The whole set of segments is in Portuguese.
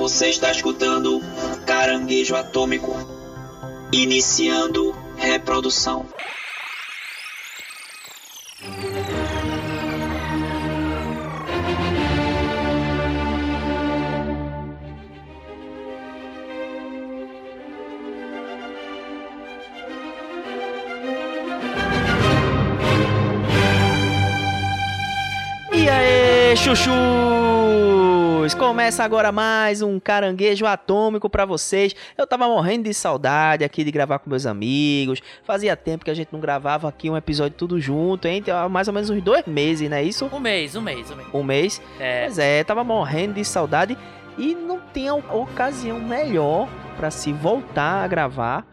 Você está escutando Caranguejo Atômico. Iniciando reprodução. E aí, Começa agora mais um caranguejo atômico pra vocês. Eu tava morrendo de saudade aqui de gravar com meus amigos. Fazia tempo que a gente não gravava aqui um episódio tudo junto, hein? Tem mais ou menos uns dois meses, não é isso? Um mês, um mês, um mês. Um mês? É, Pois é, tava morrendo de saudade e não tinha ocasião melhor pra se voltar a gravar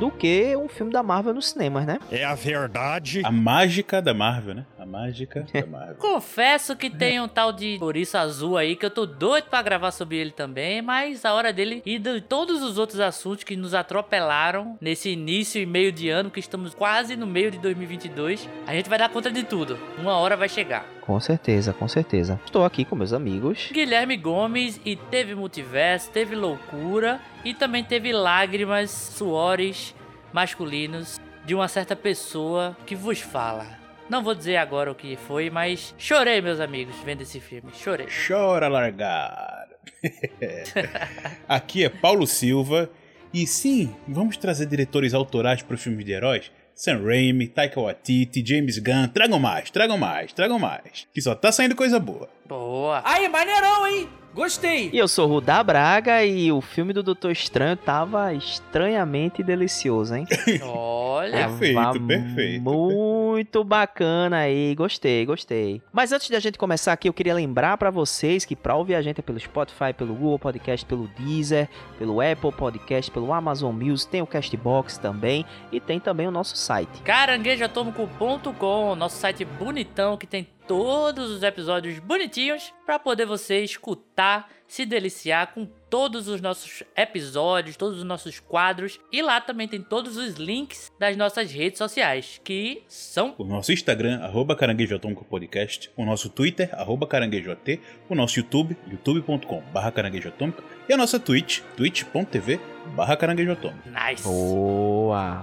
do que um filme da Marvel nos cinemas, né? É a verdade. A mágica da Marvel, né? A mágica da Marvel. confesso que tem um tal de Ouriço Azul aí que eu tô doido pra gravar sobre ele também, mas a hora dele e de todos os outros assuntos que nos atropelaram nesse início e meio de ano, que estamos quase no meio de 2022, a gente vai dar conta de tudo. Uma hora vai chegar. Com certeza, com certeza. Estou aqui com meus amigos. Guilherme Gomes e teve multiverso, teve loucura e também teve lágrimas, suores masculinos de uma certa pessoa que vos fala. Não vou dizer agora o que foi, mas chorei, meus amigos, vendo esse filme. Chorei. Chora largar. Aqui é Paulo Silva. E sim, vamos trazer diretores autorais para os filmes de heróis? Sam Raimi, Taika Waititi, James Gunn, tragam mais, tragam mais, tragam mais. Que só tá saindo coisa boa. Boa. Aí, maneirão, hein? Gostei. E eu sou o Rudá Braga e o filme do Doutor Estranho tava estranhamente delicioso, hein? Olha. Perfeito, perfeito. Muito bacana aí, gostei, gostei. Mas antes da gente começar aqui, eu queria lembrar pra vocês que pra ouvir a gente é pelo Spotify, pelo Google Podcast, pelo Deezer, pelo Apple Podcast, pelo Amazon Music, tem o Castbox também e tem também o nosso site. caranguejoatômico.com, nosso site bonitão que tem todos os episódios bonitinhos para poder você escutar, se deliciar com todos os nossos episódios, todos os nossos quadros e lá também tem todos os links das nossas redes sociais, que são O nosso Instagram, arroba Caranguejo Atômico Podcast. O nosso Twitter, arroba Caranguejo AT. O nosso YouTube, youtube.com barra Caranguejo Atômico. E a nossa Twitch, twitch.tv barra Caranguejo Atômico. nice. Boa!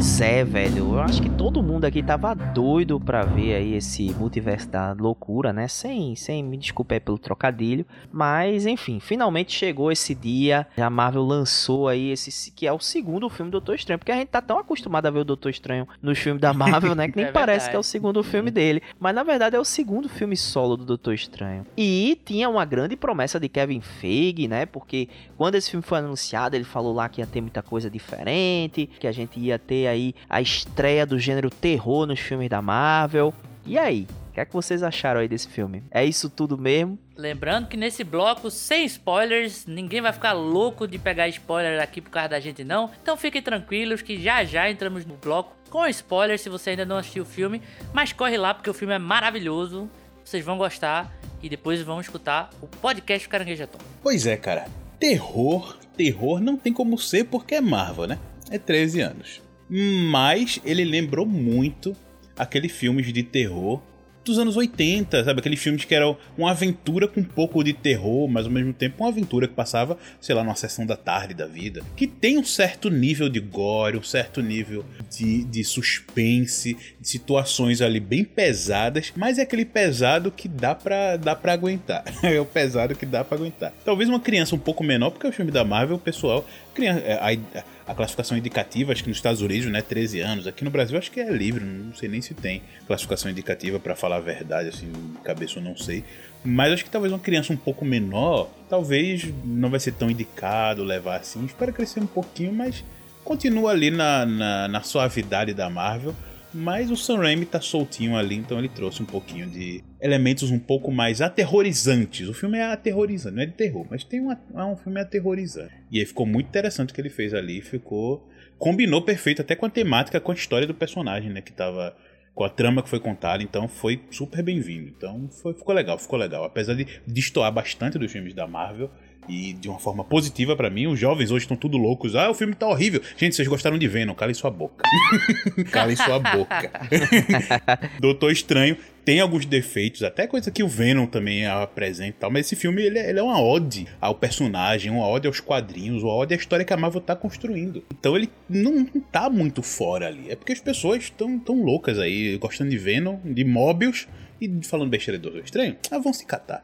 Pois é, velho. Eu acho que todo mundo aqui tava doido pra ver aí esse multiverso da loucura, né? Sem, sem me desculpe aí pelo trocadilho. Mas, enfim, finalmente chegou esse dia. A Marvel lançou aí esse que é o segundo filme do Doutor Estranho. Porque a gente tá tão acostumado a ver o Doutor Estranho nos filmes da Marvel, né? Que nem É parece que é o segundo filme dele. Mas na verdade é o segundo filme solo do Doutor Estranho. E tinha uma grande promessa de Kevin Feige, né? Porque quando esse filme foi anunciado, ele falou lá que ia ter muita coisa diferente, que a gente ia ter aí a estreia do gênero terror nos filmes da Marvel. E aí? O que é que vocês acharam aí desse filme? É isso tudo mesmo? Lembrando que nesse bloco, sem spoilers, ninguém vai ficar louco de pegar spoiler aqui por causa da gente não. Então fiquem tranquilos que já já entramos no bloco com spoilers se você ainda não assistiu o filme, mas corre lá porque o filme é maravilhoso, vocês vão gostar e depois vão escutar o podcast Caranguejo Atômico. Pois é, cara. Terror, terror não tem como ser porque é Marvel, né? É 13 anos. Mas ele lembrou muito aqueles filmes de terror dos anos 80, sabe? Aqueles filmes que eram uma aventura com um pouco de terror, mas ao mesmo tempo uma aventura que passava, sei lá, numa sessão da tarde da vida. Que tem um certo nível de gore, um certo nível de, de suspense, de situações ali bem pesadas, mas é aquele pesado que dá pra, dá aguentar. é o pesado que dá pra aguentar. Talvez uma criança um pouco menor, porque é o filme da Marvel, o pessoal. Criança, é, a, a classificação indicativa, acho que nos Estados Unidos, né, 13 anos. Aqui no Brasil, acho que é livre, não sei nem se tem classificação indicativa pra falar a verdade, assim, cabeça eu não sei. Mas acho que talvez uma criança um pouco menor, talvez não vai ser tão indicado levar assim. Espera crescer um pouquinho, mas continua ali na, na, na suavidade da Marvel. Mas o Sam Raimi tá soltinho ali, então ele trouxe um pouquinho de elementos um pouco mais aterrorizantes. O filme é aterrorizante, não é de terror, mas tem uma, é um filme aterrorizante. E aí ficou muito interessante o que ele fez ali, ficou combinou perfeito até com a temática, com a história do personagem, né, que tava com a trama que foi contada, então foi super bem-vindo. Então foi, ficou legal, ficou legal. Apesar de destoar bastante dos filmes da Marvel, e de uma forma positiva pra mim, os jovens hoje estão tudo loucos. Ah, o filme tá horrível. Gente, vocês gostaram de Venom, calem sua boca. calem sua boca. Doutor Estranho tem alguns defeitos, até coisa que o Venom também apresenta e tal, mas esse filme ele, é- ele é uma ode ao personagem, uma ode aos quadrinhos, uma ode à história que a Marvel tá construindo. Então ele não, não tá muito fora ali. É porque as pessoas estão tão loucas aí, gostando de Venom, de Mobius e falando besteira do Doutor Estranho. Ah, vão se catar.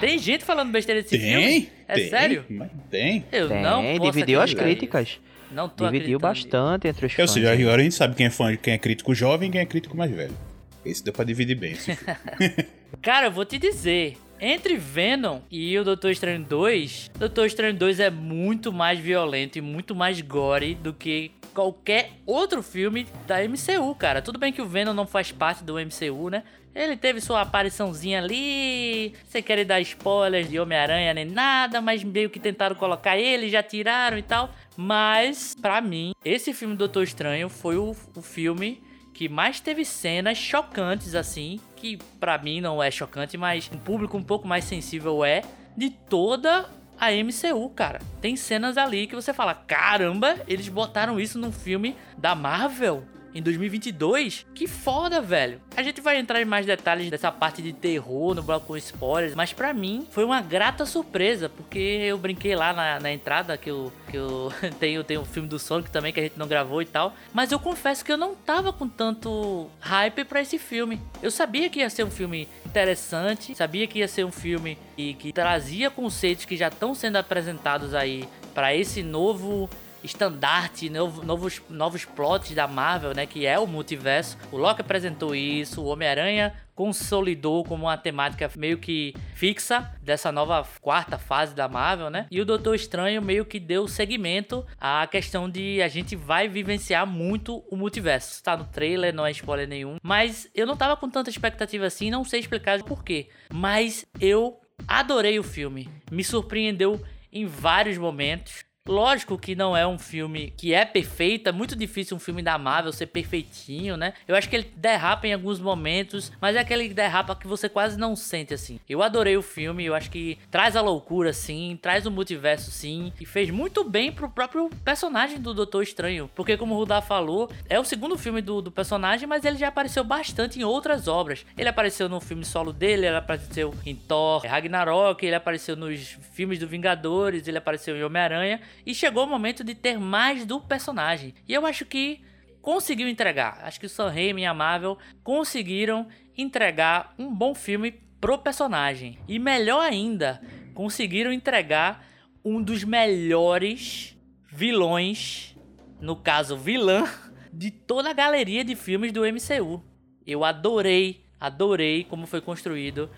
Tem gente falando besteira desse Tem? filme? É tem, sério? mas Tem. Eu Tem, não posso dividiu as críticas. Não tô Dividiu bastante entre os Ou fãs. seja, aí. agora a gente sabe quem é fã, quem é crítico jovem e quem é crítico mais velho. Esse deu pra dividir bem esse filme. Cara, eu vou te dizer. Entre Venom e o Doutor Estranho 2, Doutor Estranho 2 é muito mais violento e muito mais gore do que qualquer outro filme da MCU, cara. Tudo bem que o Venom não faz parte do MCU, né? Ele teve sua apariçãozinha ali. Sem querer dar spoilers de Homem-Aranha nem nada, mas meio que tentaram colocar ele, já tiraram e tal. Mas, pra mim, esse filme Doutor Estranho foi o, o filme que mais teve cenas chocantes assim, que pra mim não é chocante, mas um público um pouco mais sensível é, de toda a MCU, cara. Tem cenas ali que você fala, caramba, eles botaram isso num filme da Marvel em 2022. Que foda, velho. A gente vai entrar em mais detalhes dessa parte de terror no bloco com spoilers, mas pra mim foi uma grata surpresa, porque eu brinquei lá na, na entrada que eu, que eu tenho, tenho o filme do Sonic também que a gente não gravou e tal, mas eu confesso que eu não tava com tanto hype pra esse filme. Eu sabia que ia ser um filme interessante, sabia que ia ser um filme que, que trazia conceitos que já estão sendo apresentados aí pra esse novo estandarte, novo- novos, novos plots da Marvel, né? Que é o multiverso. O Loki apresentou isso, o Homem-Aranha consolidou como uma temática meio que fixa dessa nova quarta fase da Marvel, né? E o Doutor Estranho meio que deu segmento à questão de a gente vai vivenciar muito o multiverso. Tá no trailer, não é spoiler nenhum. Mas eu não tava com tanta expectativa assim, não sei explicar por quê. Mas eu adorei o filme. Me surpreendeu em vários momentos. Lógico que não é um filme que é perfeito, é muito difícil um filme da Marvel ser perfeitinho, né? Eu acho que ele derrapa em alguns momentos, mas é aquele derrapa que você quase não sente assim. Eu adorei o filme, eu acho que traz a loucura sim, traz o multiverso sim, e fez muito bem pro próprio personagem do Doutor Estranho, porque como o Rudá falou, é o segundo filme do, do personagem, mas ele já apareceu bastante em outras obras. Ele apareceu no filme solo dele, ele apareceu em Thor, Ragnarok, ele apareceu nos filmes do Vingadores, ele apareceu em Homem-Aranha, e chegou o momento de ter mais do personagem. E eu acho que conseguiu entregar. Acho que o Sam Raimi e a Marvel conseguiram entregar um bom filme pro personagem. E melhor ainda, conseguiram entregar um dos melhores vilões, no caso vilã, de toda a galeria de filmes do MCU. Eu adorei, adorei como foi construído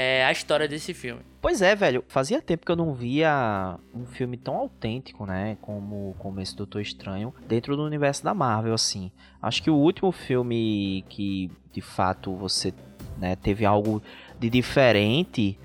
é, a história desse filme. Pois é, velho. Fazia tempo que eu não via um filme tão autêntico, né? Como, como esse Doutor Estranho dentro do universo da Marvel, assim. Acho que o último filme que, de fato, você né, teve algo de diferente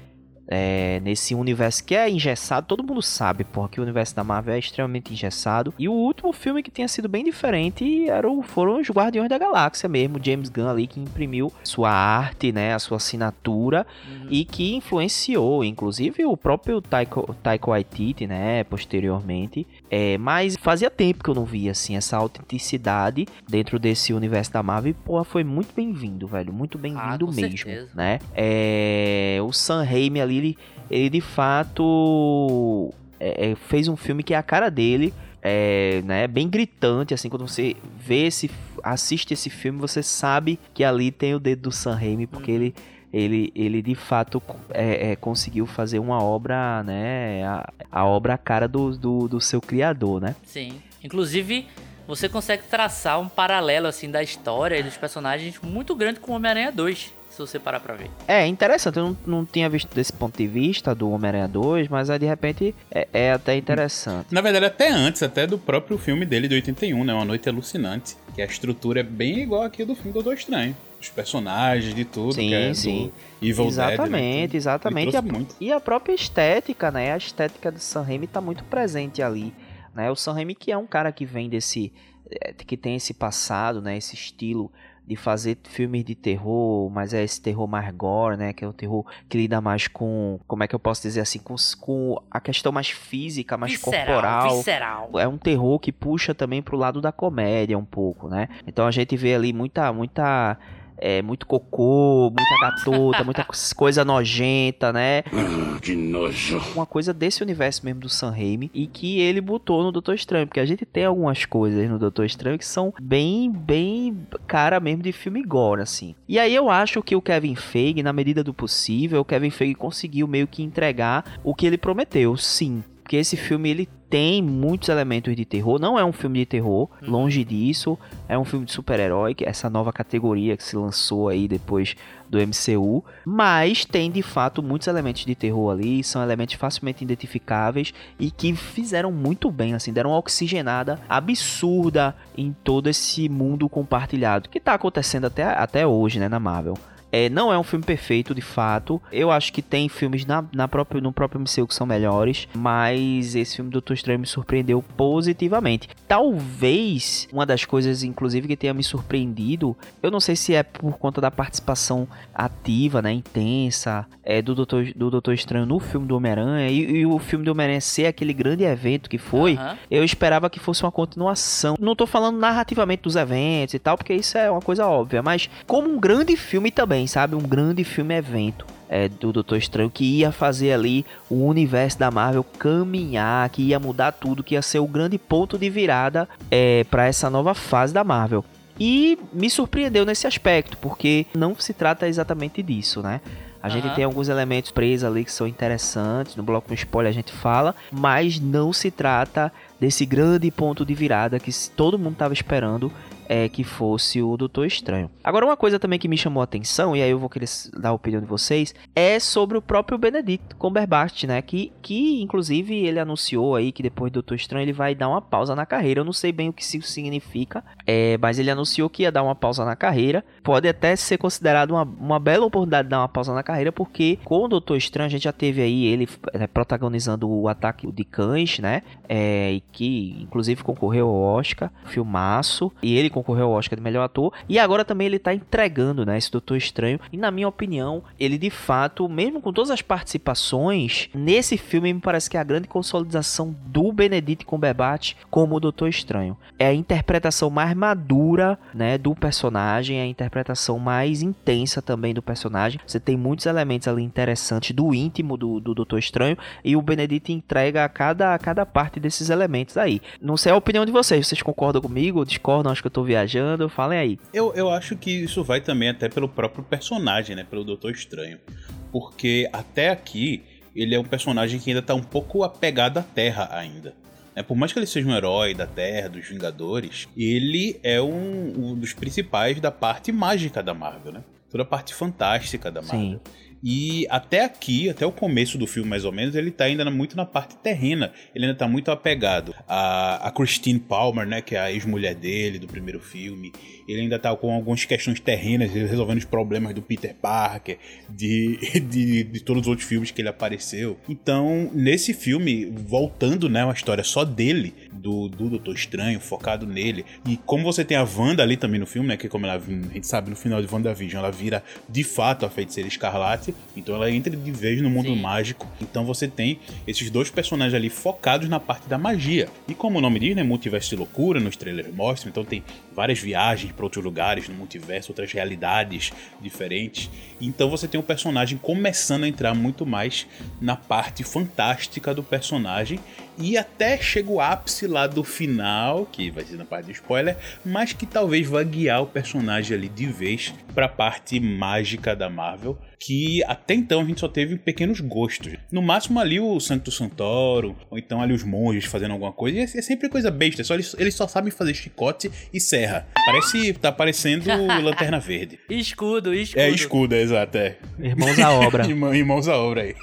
é, nesse universo que é engessado. Todo mundo sabe, porra, que o universo da Marvel é extremamente engessado. E o último filme que tinha sido bem diferente era o, foram os Guardiões da Galáxia mesmo. James Gunn ali que imprimiu sua arte, né? A sua assinatura e que influenciou, inclusive, o próprio Taiko, Taiko Waititi, né, posteriormente. É, mas fazia tempo que eu não via, assim, essa autenticidade dentro desse universo da Marvel. E, porra, foi muito bem-vindo, velho, muito bem-vindo com mesmo, certeza. né? É, o Sam Raimi ali, ele, ele de fato é, é, fez um filme que é a cara dele, é, né, bem gritante, assim, quando você vê esse, assiste esse filme, você sabe que ali tem o dedo do Sam Raimi, porque Uhum. ele ele, ele de fato é, é, conseguiu fazer uma obra, né? A, a obra cara do, do, do seu criador, né? Sim. Inclusive, você consegue traçar um paralelo assim da história e dos personagens muito grande com o Homem-Aranha 2, se você parar pra ver. É interessante, eu não, não tinha visto desse ponto de vista do Homem-Aranha 2, mas aí de repente é, é até interessante. Na verdade, até antes, até do próprio filme dele de 81, né? Uma Noite Alucinante. Que a estrutura é bem igual aqui do filme Doutor Estranho. Os personagens, de tudo, Sim, que é do sim. Evil exatamente, Dead. né? exatamente. E a, e a própria estética, né? A estética do Sam Raimi tá muito presente ali. né? O Sam Raimi que é um cara que vem desse é, que tem esse passado, né, esse estilo de fazer filmes de terror, mas é esse terror mais gore, né? Que é o terror que lida mais com, como é que eu posso dizer assim, com, com a questão mais física, mais visceral, corporal. Visceral. É um terror que puxa também pro lado da comédia um pouco, né? Então a gente vê ali muita, muita é, muito cocô, muita gatota, muita coisa nojenta, né? que nojo. Uma coisa desse universo mesmo do Sam Raimi e que ele botou no Doutor Estranho, porque a gente tem algumas coisas no Doutor Estranho que são bem, bem cara mesmo de filme gore, assim. E aí eu acho que o Kevin Feige, na medida do possível, o Kevin Feige conseguiu meio que entregar o que ele prometeu, sim. Porque esse filme ele tem muitos elementos de terror. Não é um filme de terror, Uhum. longe disso. É um filme de super-herói, é essa nova categoria que se lançou aí depois do MCU. Mas tem de fato muitos elementos de terror ali. São elementos facilmente identificáveis e que fizeram muito bem, assim, deram uma oxigenada absurda em todo esse mundo compartilhado que tá acontecendo até, até hoje, né, na Marvel. É, não é um filme perfeito, de fato. Eu acho que tem filmes na, na próprio, no próprio MCU que são melhores. Mas esse filme do Doutor Estranho me surpreendeu positivamente. Talvez uma das coisas, inclusive, que tenha me surpreendido. Eu não sei se é por conta da participação ativa, né? Intensa é, do, Doutor, do Doutor Estranho no filme do Homem-Aranha. E, e o filme do Homem-Aranha ser aquele grande evento que foi. Aham. Eu esperava que fosse uma continuação. Não tô falando narrativamente dos eventos e tal, porque isso é uma coisa óbvia, mas como um grande filme também, sabe? Um grande filme evento. é, do Doutor Estranho que ia fazer ali o universo da Marvel caminhar, que ia mudar tudo, que ia ser o grande ponto de virada é, para essa nova fase da Marvel. E me surpreendeu nesse aspecto, porque não se trata exatamente disso, né? A gente Aham. tem alguns elementos presos ali que são interessantes, no bloco com spoiler a gente fala, mas não se trata desse grande ponto de virada que todo mundo estava esperando é que fosse o Doutor Estranho. Agora, uma coisa também que me chamou a atenção, e aí eu vou querer dar a opinião de vocês, é sobre o próprio Benedict Cumberbatch, né? Que, que inclusive ele anunciou aí que depois do Doutor Estranho ele vai dar uma pausa na carreira. Eu não sei bem o que isso significa, é, mas ele anunciou que ia dar uma pausa na carreira. Pode até ser considerado uma, uma bela oportunidade de dar uma pausa na carreira, porque com o Doutor Estranho a gente já teve aí ele é, protagonizando o Ataque de Cães, né? É, que inclusive concorreu ao Oscar, filmaço, e ele concorreu ao Oscar de melhor ator, e agora também ele tá entregando, né, esse Doutor Estranho, e na minha opinião, ele de fato, mesmo com todas as participações, nesse filme me parece que é a grande consolidação do Benedict Cumberbatch como o Doutor Estranho. É a interpretação mais madura, né, do personagem, é a interpretação mais intensa também do personagem. Você tem muitos elementos ali interessantes do íntimo do, do Doutor Estranho, e o Benedict entrega a cada, a cada parte desses elementos aí. Não sei a opinião de vocês, vocês concordam comigo? Discordam? Acho que eu tô viajando? Falem aí. Eu, eu acho que isso vai também até pelo próprio personagem, né? Pelo Doutor Estranho. Porque até aqui ele é um personagem que ainda tá um pouco apegado à Terra ainda. né? por mais que ele seja um herói da Terra, dos Vingadores, ele é um, um dos principais da parte mágica da Marvel, né? Toda a parte fantástica da Marvel. E até aqui, até o começo do filme mais ou menos, ele tá ainda muito na parte terrena. Ele ainda tá muito apegado a, a Christine Palmer, né, que é a ex-mulher dele do primeiro filme. Ele ainda tá com algumas questões terrenas, resolvendo os problemas do Peter Parker, de, de, de todos os outros filmes que ele apareceu. Então, nesse filme, voltando, né, uma história só dele, do, do Doutor Estranho, focado nele. E como você tem a Wanda ali também no filme, né, que como ela, a gente sabe no final de WandaVision, ela vira de fato a feiticeira escarlate, então ela entra de vez no mundo Sim. mágico. Então você tem esses dois personagens ali focados na parte da magia. E como o nome diz, né, multiverso de loucura, nos trailers mostram, então tem várias viagens para outros lugares no multiverso, outras realidades diferentes. Então você tem um personagem começando a entrar muito mais na parte fantástica do personagem e até chega o ápice lá do final, que vai ser na parte de spoiler, mas que talvez vá guiar o personagem ali de vez para a parte mágica da Marvel, que até então a gente só teve pequenos gostos. No máximo ali o Sancto Santoro, ou então ali os monges fazendo alguma coisa, e é é sempre coisa besta, é só eles, eles só sabem fazer chicote e serra. Parece, tá parecendo Lanterna Verde. Escudo, escudo. É escudo, exato, é. Irmãos à obra. Irmã- Irmãos à obra aí.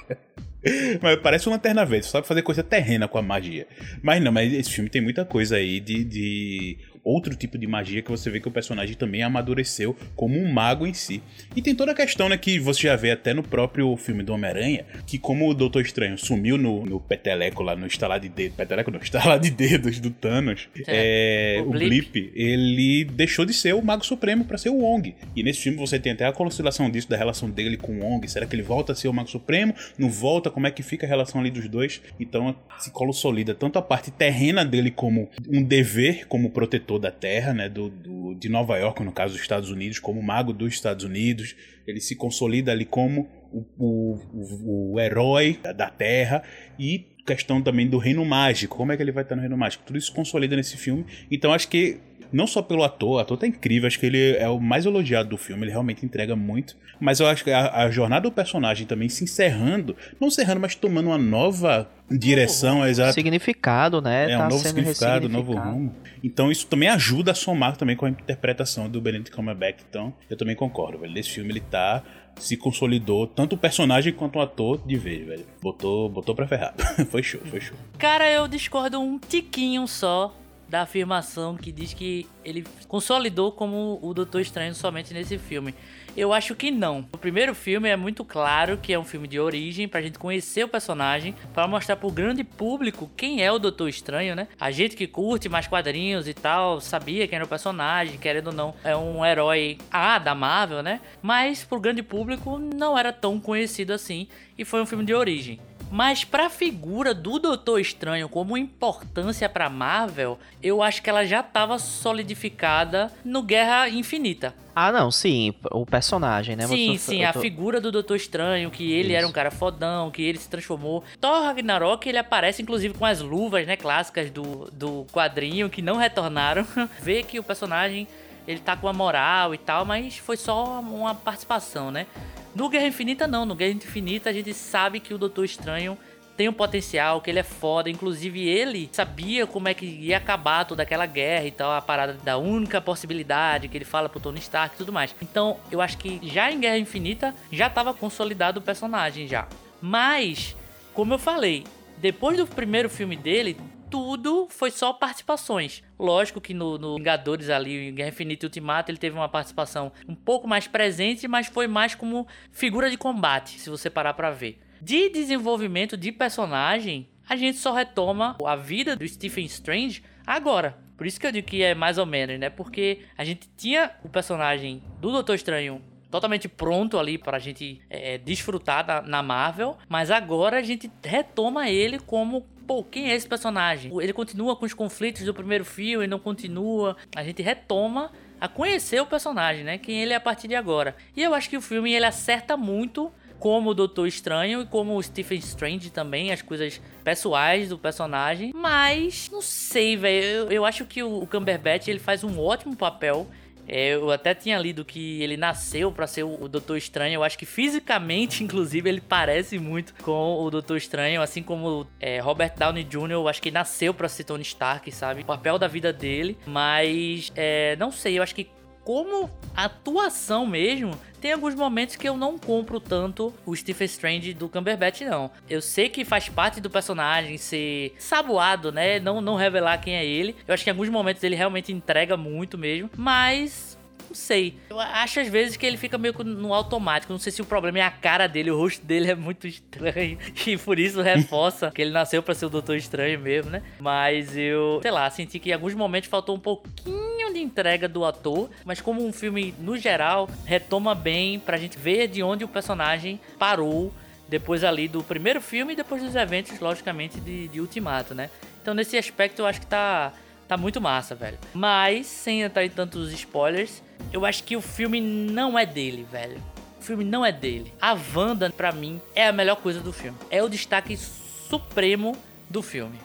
Mas parece uma lanterna verde, só sabe fazer coisa terrena com a magia. Mas não, mas esse filme tem muita coisa aí de, de outro tipo de magia que você vê que o personagem também amadureceu como um mago em si. E tem toda a questão, né, que você já vê até no próprio filme do Homem-Aranha, que como o Doutor Estranho sumiu no, no peteleco lá, no estalar de dedos, peteleco não, estalar de dedos do Thanos, é, o o, Blip. Blip. ele deixou de ser o Mago Supremo pra ser o Wong. E nesse filme você tem até a oscilação disso, da relação dele com o Wong. Será que ele volta a ser o Mago Supremo? Não volta? Como é que fica a relação ali dos dois? Então se consolida tanto a parte terrena dele como um dever como protetor da Terra, né, do, do- de Nova York, no caso dos Estados Unidos, como mago dos Estados Unidos. Ele se consolida ali como o, o, o, o herói da Terra e questão também do reino mágico. Como é que ele vai estar no reino mágico? Tudo isso consolida nesse filme. Então acho que não só pelo ator, o ator tá incrível, acho que ele é o mais elogiado do filme, ele realmente entrega muito. Mas eu acho que a, a jornada do personagem também se encerrando, não encerrando, mas tomando uma nova direção, exato. Significado, né? É tá um novo significado, novo rumo. Então isso também ajuda a somar também com a interpretação do Benedict Cumberbatch. Então eu também concordo, velho. Nesse filme ele tá se consolidou tanto o personagem quanto o ator de vez, velho. Botou, botou pra ferrar. foi show, foi show. Cara, eu discordo um tiquinho só da afirmação que diz que ele consolidou como o Doutor Estranho somente nesse filme. Eu acho que não. O primeiro filme é muito claro que é um filme de origem pra gente conhecer o personagem, pra mostrar pro grande público quem é o Doutor Estranho, né? A gente que curte mais quadrinhos e tal, sabia quem era o personagem, querendo ou não, é um herói A da Marvel, né? Mas pro grande público não era tão conhecido assim e foi um filme de origem. Mas pra figura do Doutor Estranho como importância pra Marvel, eu acho que ela já tava solidificada no Guerra Infinita. Ah, não, sim, o personagem, né? sim, Você- sim, eu a tô- figura do Doutor Estranho, que ele Isso. era um cara fodão, que ele se transformou. Thor Ragnarok, ele aparece inclusive com as luvas, né, clássicas do, do quadrinho, que não retornaram. Vê que o personagem, ele tá com a moral e tal, mas foi só uma participação, né? No Guerra Infinita não, no Guerra Infinita a gente sabe que o Doutor Estranho tem um potencial, que ele é foda. Inclusive, ele sabia como é que ia acabar toda aquela guerra e tal, a parada da única possibilidade que ele fala pro Tony Stark e tudo mais. Então, eu acho que já em Guerra Infinita já tava consolidado o personagem já. Mas, como eu falei, depois do primeiro filme dele, tudo foi só participações. Lógico que no, no Vingadores ali, em Guerra Infinita e Ultimato, ele teve uma participação um pouco mais presente, mas foi mais como figura de combate, se você parar pra ver. De desenvolvimento de personagem, a gente só retoma a vida do Stephen Strange agora. Por isso que eu digo que é mais ou menos, né? Porque a gente tinha o personagem do Doutor Estranho totalmente pronto ali pra gente é, desfrutar da- na Marvel, mas agora a gente retoma ele como pô, quem é esse personagem? Ele continua com os conflitos do primeiro filme, não continua. A gente retoma a conhecer o personagem, né? Quem ele é a partir de agora. E eu acho que o filme ele acerta muito como o Doutor Estranho e como o Stephen Strange também, as coisas pessoais do personagem. Mas, não sei, velho. Eu, eu acho que o, o Cumberbatch ele faz um ótimo papel. É, eu até tinha lido que ele nasceu pra ser o, Doutor Estranho. Eu acho que fisicamente, inclusive, ele parece muito com o Doutor Estranho. Assim como é, Robert Downey Jr., eu acho que nasceu pra ser Tony Stark, sabe? O papel da vida dele. Mas, é, não sei, eu acho que como atuação mesmo, tem alguns momentos que eu não compro tanto o Stephen Strange do Cumberbatch, não. Eu sei que faz parte do personagem ser saboado, né? Não, não revelar quem é ele. Eu acho que em alguns momentos ele realmente entrega muito mesmo, mas. Não sei. Eu acho às vezes que ele fica meio no automático. Não sei se o problema é a cara dele, o rosto dele é muito estranho. E por isso reforça que ele nasceu pra ser o Doutor Estranho mesmo, né? Mas eu, sei lá, senti que em alguns momentos faltou um pouquinho de entrega do ator. Mas como um filme, no geral, retoma bem pra gente ver de onde o personagem parou depois ali do primeiro filme e depois dos eventos, logicamente, de, de Ultimato, né? Então nesse aspecto eu acho que tá, tá muito massa, velho. Mas, sem entrar em tantos spoilers, eu acho que o filme não é dele, velho. O filme não é dele. A Wanda, pra mim, é a melhor coisa do filme. É o destaque supremo do filme.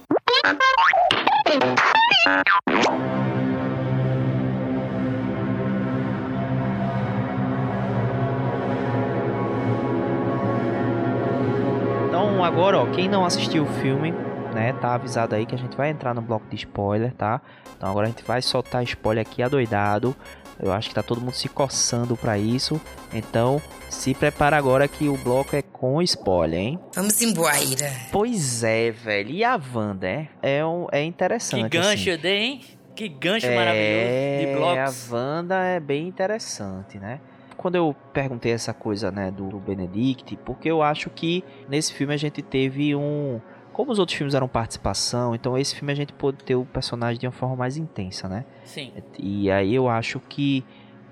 Então agora, ó, quem não assistiu o filme, né, tá avisado aí que a gente vai entrar no bloco de spoiler, tá? Então agora a gente vai soltar spoiler aqui adoidado. Eu acho que tá todo mundo se coçando pra isso. Então, se prepara agora que o bloco é com spoiler, hein? Vamos embora. Pois é, velho. E a Wanda, é? É, um, é interessante. Que gancho assim. dei, hein? Que gancho maravilhoso de É, blocos. a Wanda é bem interessante, né? Quando eu perguntei essa coisa, né, do Benedict, porque eu acho que nesse filme a gente teve um. Como os outros filmes eram participação, então esse filme a gente pôde ter o personagem de uma forma mais intensa, né? Sim. E aí eu acho que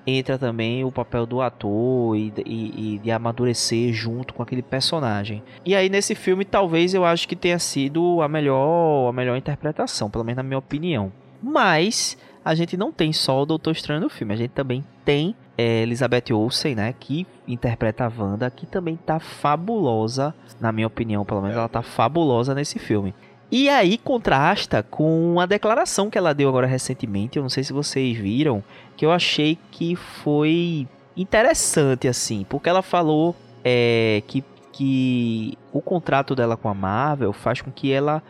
entra também o papel do ator e, e- e de amadurecer junto com aquele personagem. E aí nesse filme talvez eu acho que tenha sido a melhor, a melhor interpretação, pelo menos na minha opinião. Mas a gente não tem só o Doutor Estranho no filme, a gente também tem é, Elizabeth Olsen, né, que interpreta a Wanda, que também tá fabulosa, na minha opinião, pelo menos ela tá fabulosa nesse filme. E aí contrasta com a declaração que ela deu agora recentemente, eu não sei se vocês viram, que eu achei que foi interessante, assim, porque ela falou é, que, que o contrato dela com a Marvel faz com que ela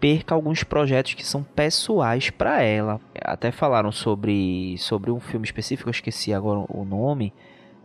perca alguns projetos que são pessoais para ela. Até falaram sobre, sobre um filme específico, eu esqueci agora o nome,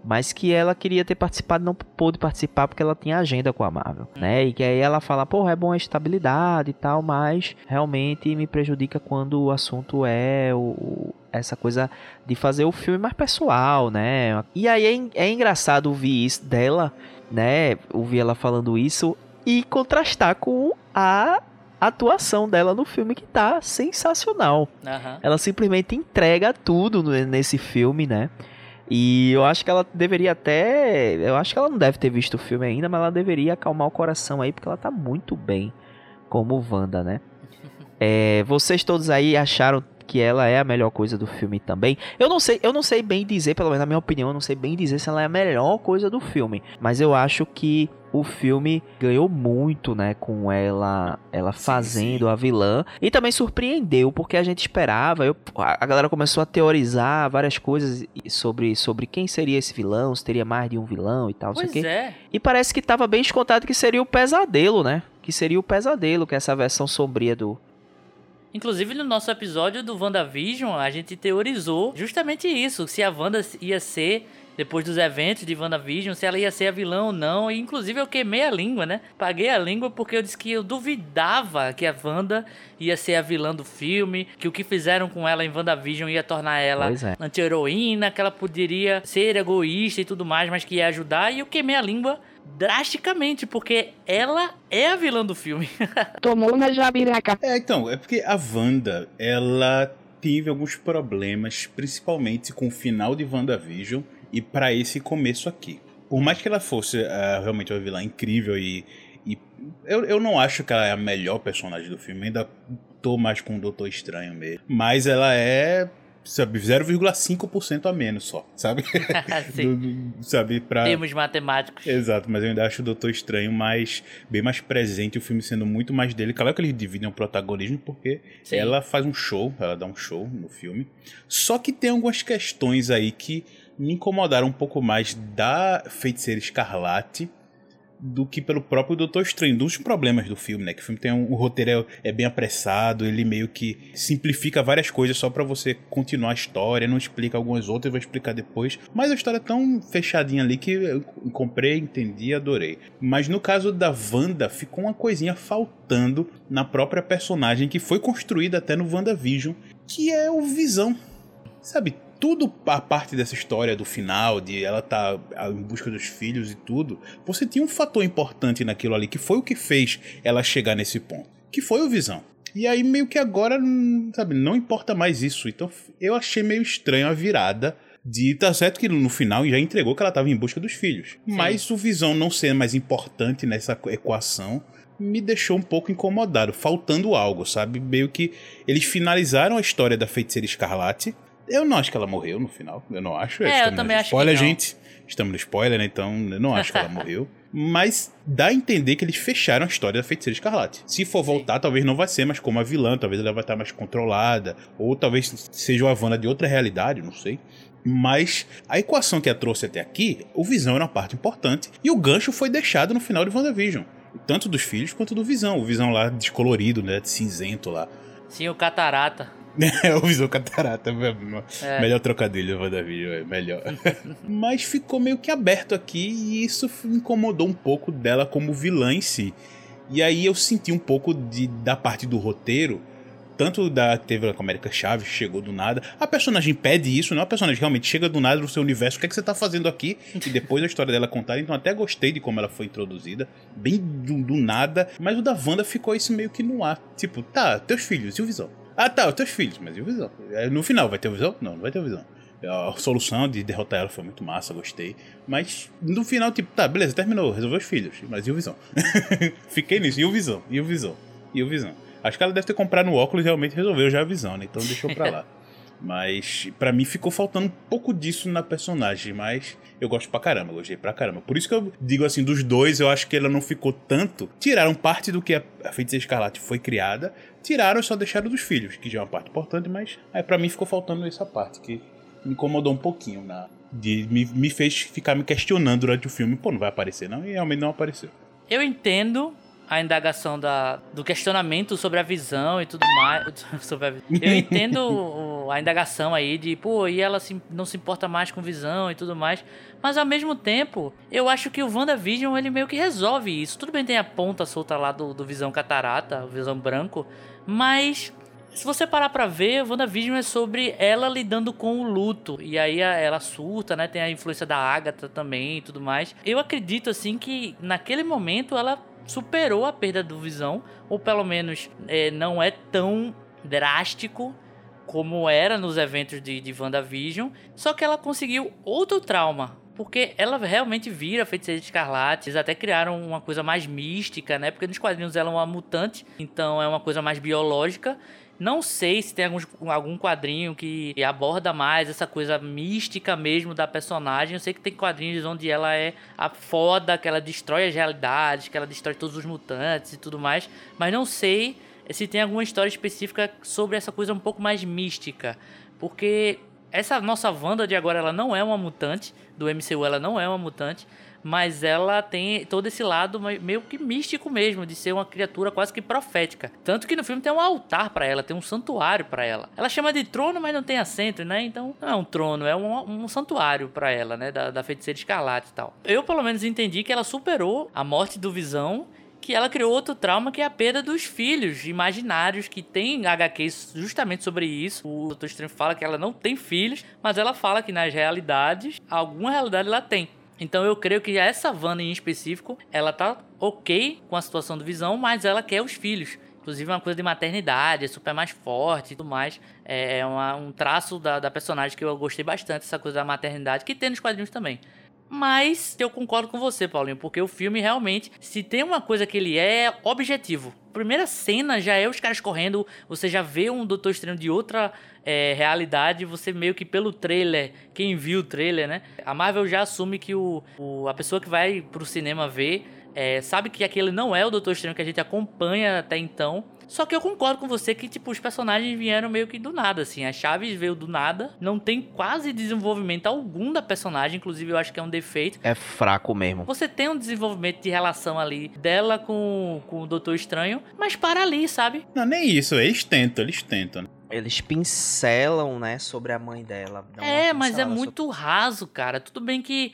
mas que ela queria ter participado, não pôde participar porque ela tinha agenda com a Marvel, né? E que aí ela fala, porra, é bom a estabilidade e tal, mas realmente me prejudica quando o assunto é o, essa coisa de fazer o filme mais pessoal, né? E aí é, é engraçado ouvir isso dela, né? Ouvir ela falando isso e contrastar com a atuação dela no filme que tá sensacional. Aham. Ela simplesmente entrega tudo nesse filme, né? E eu acho que ela deveria até. Eu acho que ela não deve ter visto o filme ainda, mas ela deveria acalmar o coração aí, porque ela tá muito bem como Wanda, né? É, vocês todos aí acharam que ela é a melhor coisa do filme também. Eu não sei, eu não sei bem dizer, pelo menos na minha opinião, eu não sei bem dizer se ela é a melhor coisa do filme, mas eu acho que o filme ganhou muito, né, com ela, ela fazendo a vilã e também surpreendeu porque a gente esperava, eu, a galera começou a teorizar várias coisas sobre sobre quem seria esse vilão, se teria mais de um vilão e tal, não sei Pois quê. é. E parece que tava bem descontado que seria o pesadelo, né? Que seria o pesadelo, que é essa versão sombria do Inclusive, no nosso episódio do WandaVision, a gente teorizou justamente isso. Se a Wanda ia ser, depois dos eventos de WandaVision, se ela ia ser a vilã ou não. E, inclusive, eu queimei a língua, né? Paguei a língua porque eu disse que eu duvidava que a Wanda ia ser a vilã do filme. Que o que fizeram com ela em WandaVision ia tornar ela é. anti-heroína. Que ela poderia ser egoísta e tudo mais, mas que ia ajudar. E eu queimei a língua drasticamente, porque ela é a vilã do filme. Tomou na jabiraca. É, então, é porque a Wanda, ela teve alguns problemas, principalmente com o final de WandaVision e pra esse começo aqui. Por mais que ela fosse ah, realmente uma vilã incrível e. e eu, eu não acho que ela é a melhor personagem do filme, ainda tô mais com o Doutor Estranho mesmo. Mas ela é. Sabe, 0,5% a menos só, sabe? Do- do- sabe, pra. termos matemáticos. Exato, mas eu ainda acho o Doutor Estranho mais, bem mais presente, o filme sendo muito mais dele. Claro que eles dividem o protagonismo, porque Sim. ela faz um show, ela dá um show no filme. Só que tem algumas questões aí que me incomodaram um pouco mais da Feiticeira Escarlate do que pelo próprio Doutor Estranho, dos problemas do filme, né? Que o filme tem um, roteiro é, é bem apressado, ele meio que simplifica várias coisas só pra você continuar a história, não explica algumas outras, vai explicar depois. Mas a história é tão fechadinha ali que eu comprei, entendi, adorei. Mas no caso da Wanda, ficou uma coisinha faltando na própria personagem que foi construída até no WandaVision, que é o Visão. Sabe, tudo a parte dessa história do final, de ela tá em busca dos filhos e tudo, você tinha um fator importante naquilo ali, que foi o que fez ela chegar nesse ponto, que foi o Visão. E aí meio que agora, hum, sabe, não importa mais isso. Então eu achei meio estranho a virada de tá certo que no final já entregou que ela estava em busca dos filhos, mas o Visão não ser mais importante nessa equação me deixou um pouco incomodado, faltando algo, sabe? Meio que eles finalizaram a história da feiticeira Escarlate. Eu não acho que ela morreu no final, eu não acho. É, eu Estamos também acho que spoiler, não. gente. Estamos no spoiler, né? Então eu não acho que ela morreu. Mas dá a entender que eles fecharam a história da feiticeira Escarlate. Se for voltar, talvez não vai ser mais como a vilã, talvez ela vai estar mais controlada, ou talvez seja uma Havana de outra realidade, não sei. Mas a equação que a trouxe até aqui, o Visão era uma parte importante, e o gancho foi deixado no final de WandaVision. Tanto dos filhos quanto do Visão. O Visão lá descolorido, né? Cinzento lá. Sim, o Catarata. É, o Visão Catarata. É. Melhor trocadilho WandaVision, é melhor. Mas ficou meio que aberto aqui e isso incomodou um pouco dela como vilã em si. E aí eu senti um pouco de, da parte do roteiro Tanto da teve com a América Chaves, chegou do nada. A personagem pede isso, não é a personagem realmente chega do nada no seu universo. O que, é que você tá fazendo aqui? E depois a história dela contada. Então até gostei de como ela foi introduzida. Bem do, do nada. Mas o da Wanda ficou isso meio que no ar. Tipo, tá, teus filhos e o Visão. Ah, tá, os teus filhos, mas e o Visão? É, No final, vai ter o Visão? Não, não vai ter o Visão. A solução de derrotar ela foi muito massa, gostei. Mas no final, tipo, tá, beleza, terminou, resolveu os filhos. Mas e o Visão? Fiquei nisso. E o Visão? E o Visão? E o Visão? Acho que ela deve ter comprado no óculos e realmente resolveu já a visão, né? Então deixou pra lá. Mas pra mim ficou faltando um pouco disso na personagem, mas eu gosto pra caramba, gostei pra caramba. Por isso que eu digo assim, dos dois, eu acho que ela não ficou tanto. Tiraram parte do que a a Feiticeira Escarlate foi criada, tiraram e só deixaram dos filhos, que já é uma parte importante, mas aí pra mim ficou faltando essa parte, que me incomodou um pouquinho na. De, me, me fez ficar me questionando durante o filme, pô, não vai aparecer não, e realmente não apareceu. Eu entendo a indagação da, do questionamento sobre a visão e tudo mais. sobre a eu entendo a indagação aí de, pô, e ela se- não se importa mais com visão e tudo mais. Mas ao mesmo tempo, eu acho que o WandaVision ele meio que resolve isso. Tudo bem, tem a ponta solta lá do, do Visão Catarata, o Visão Branco, mas. Se você parar pra ver, WandaVision é sobre ela lidando com o luto. E aí ela surta, né? Tem a influência da Agatha também e tudo mais. Eu acredito, assim, que naquele momento ela superou a perda do Visão. Ou pelo menos é, não é tão drástico como era nos eventos de, de WandaVision. Só que ela conseguiu outro trauma. Porque ela realmente vira feiticeira escarlate. Eles até criaram uma coisa mais mística, né? Porque nos quadrinhos ela é uma mutante. Então é uma coisa mais biológica. Não sei se tem alguns, algum quadrinho que aborda mais essa coisa mística mesmo da personagem. Eu sei que tem quadrinhos onde ela é a foda, que ela destrói as realidades, que ela destrói todos os mutantes e tudo mais. Mas não sei se tem alguma história específica sobre essa coisa um pouco mais mística. Porque essa nossa Wanda de agora, ela não é uma mutante. Do MCU, ela não é uma mutante. Mas ela tem todo esse lado me- meio que místico mesmo, de ser uma criatura quase que profética. Tanto que no filme tem um altar pra ela, tem um santuário pra ela. Ela chama de trono, mas não tem assento, né? Então não é um trono, é um, um santuário pra ela, né? Da, da feiticeira escarlate e tal. Eu, pelo menos, entendi que ela superou a morte do Visão que ela criou outro trauma que é a perda dos filhos imaginários, que tem HQs justamente sobre isso. O Dr. Strange fala que ela não tem filhos, mas ela fala que nas realidades, alguma realidade ela tem. Então eu creio que essa Wanda em específico, ela tá ok com a situação do Visão, mas ela quer os filhos. Inclusive é uma coisa de maternidade, é super mais forte e tudo mais. É uma- um traço da, da personagem que eu gostei bastante, essa coisa da maternidade, que tem nos quadrinhos também. Mas eu concordo com você, Paulinho, porque o filme realmente, se tem uma coisa que ele é, é objetivo. Primeira cena já é os caras correndo, você já vê um Doutor Estranho de outra é, realidade, você meio que pelo trailer, quem viu o trailer, né? A Marvel já assume que o, o- a pessoa que vai pro cinema ver é, sabe que aquele não é o Doutor Estranho que a gente acompanha até então. Só que eu concordo com você que, tipo, os personagens vieram meio que do nada, assim. A Chaves veio do nada, não tem quase desenvolvimento algum da personagem, inclusive eu acho que é um defeito. É fraco mesmo. Você tem um desenvolvimento de relação ali dela com, com o Doutor Estranho, mas para ali, sabe? Não, nem isso, eles tentam, eles tentam. né? Eles pincelam, né, sobre a mãe dela. É, mas é sobre- muito raso, cara. Tudo bem que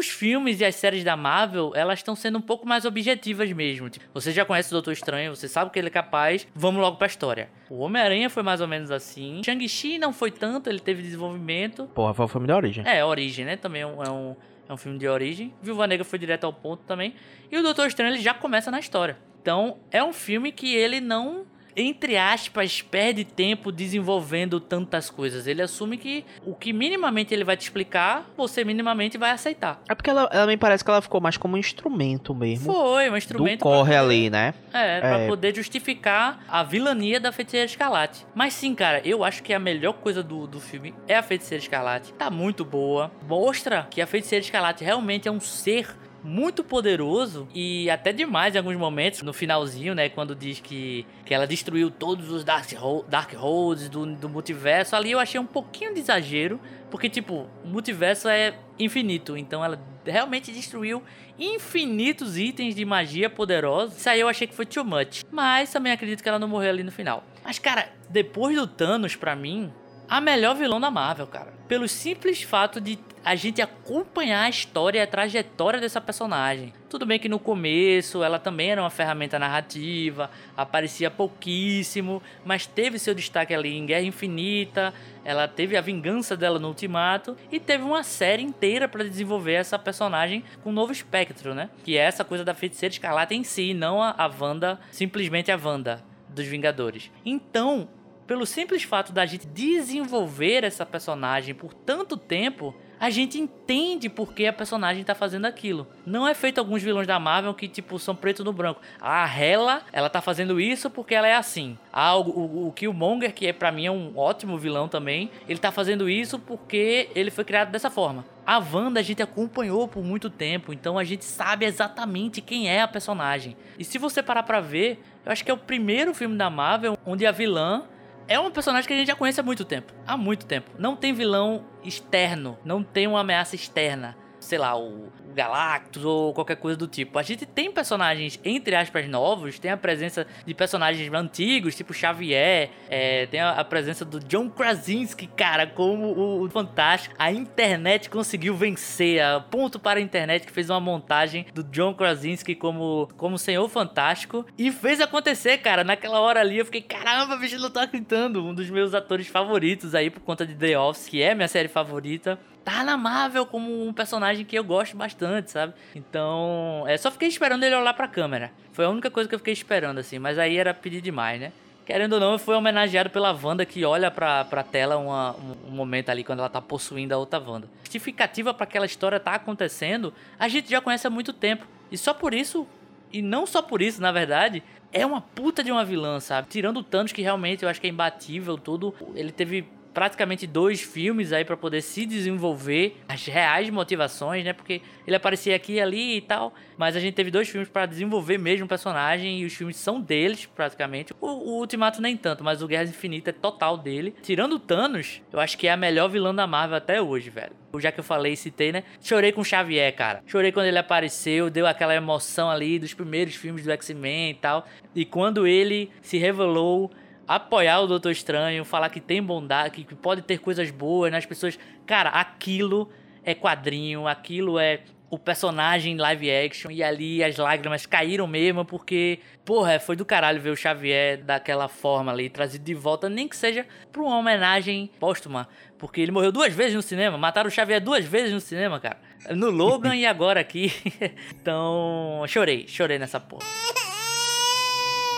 os filmes e as séries da Marvel, elas estão sendo um pouco mais objetivas mesmo. Tipo, você já conhece o Doutor Estranho, você sabe que ele é capaz, vamos logo pra história. O Homem-Aranha foi mais ou menos assim. Shang-Chi não foi tanto, ele teve desenvolvimento. Porra, foi o filme da origem. É, Origem, né? Também é um, é um, é um filme de origem. Viúva Negra foi direto ao ponto também. E o Doutor Estranho, ele já começa na história. Então, é um filme que ele não, entre aspas, perde tempo desenvolvendo tantas coisas. Ele assume que o que minimamente ele vai te explicar, você minimamente vai aceitar. É porque ela, ela me parece que ela ficou mais como um instrumento mesmo. Foi um instrumento. corre pra- ali, né? É, pra É. poder justificar a vilania da Feiticeira Escarlate. Mas sim, cara, eu acho que a melhor coisa do, do filme é a Feiticeira Escarlate. Tá muito boa. Mostra que a Feiticeira Escarlate realmente é um ser muito poderoso e até demais em alguns momentos. No finalzinho, né, quando diz que, que ela destruiu todos os Dark, Dark Holds do, do multiverso, ali eu achei um pouquinho de exagero, porque, tipo, o multiverso é infinito, então ela realmente destruiu infinitos itens de magia poderosa. Isso aí eu achei que foi too much. Mas também acredito que ela não morreu ali no final. Mas, cara, depois do Thanos, pra mim, a melhor vilão da Marvel, cara. Pelo simples fato de a gente acompanhar a história e a trajetória dessa personagem. Tudo bem que no começo ela também era uma ferramenta narrativa, aparecia pouquíssimo, mas teve seu destaque ali em Guerra Infinita, ela teve a vingança dela no Ultimato e teve uma série inteira para desenvolver essa personagem com um novo espectro, né? Que é essa coisa da feiticeira escarlate em si, não a, a Wanda, simplesmente a Wanda dos Vingadores. Então, pelo simples fato da gente desenvolver essa personagem por tanto tempo, a gente entende por que a personagem tá fazendo aquilo. Não é feito alguns vilões da Marvel que, tipo, são preto no branco. A Hela, ela tá fazendo isso porque ela é assim. Ah, o, o, o Killmonger, que é para mim é um ótimo vilão também, ele tá fazendo isso porque ele foi criado dessa forma. A Wanda a gente acompanhou por muito tempo, então a gente sabe exatamente quem é a personagem. E se você parar pra ver, eu acho que é o primeiro filme da Marvel onde a vilã é um personagem que a gente já conhece há muito tempo. Há muito tempo. Não tem vilão externo. Não tem uma ameaça externa. Sei lá, o Galactus ou qualquer coisa do tipo. A gente tem personagens, entre aspas, novos, tem a presença de personagens antigos, tipo Xavier, é, tem a, presença do John Krasinski, cara, como o, Fantástico. A internet conseguiu vencer, a ponto para a internet que fez uma montagem do John Krasinski como, como Senhor Fantástico e fez acontecer, cara. Naquela hora ali eu fiquei, caramba, bicho, não tô acreditando. Um dos meus atores favoritos aí por conta de The Office, que é minha série favorita tá na Marvel como um personagem que eu gosto bastante, sabe? Então, é, só fiquei esperando ele olhar pra câmera. Foi a única coisa que eu fiquei esperando, assim, mas aí era pedir demais, né? Querendo ou não, foi homenageado pela Wanda que olha pra, pra tela uma, um, um, momento ali quando ela tá possuindo a outra Wanda. Justificativa para aquela história tá acontecendo, a gente já conhece há muito tempo. E só por isso, e não só por isso, na verdade, é uma puta de uma vilã, sabe? Tirando o Thanos, que realmente eu acho que é imbatível, tudo. Ele teve praticamente dois filmes aí para poder se desenvolver as reais motivações, né? Porque ele aparecia aqui e ali e tal, mas a gente teve dois filmes para desenvolver mesmo o personagem e os filmes são deles praticamente. O, o, Ultimato nem tanto, mas o Guerra Infinita é total dele. Tirando o Thanos, eu acho que é a melhor vilã da Marvel até hoje, velho. Já que eu falei e citei, né? Chorei com Xavier, cara. Chorei quando ele apareceu, deu aquela emoção ali dos primeiros filmes do X-Men e tal. E quando ele se revelou apoiar o Doutor Estranho, falar que tem bondade, que pode ter coisas boas nas pessoas. Cara, aquilo é quadrinho, aquilo é o personagem live action e ali as lágrimas caíram mesmo porque, porra, foi do caralho ver o Xavier daquela forma ali, trazido de volta, nem que seja pra uma homenagem póstuma, porque ele morreu duas vezes no cinema, mataram o Xavier duas vezes no cinema, cara. No Logan e agora aqui. então, chorei, chorei nessa porra.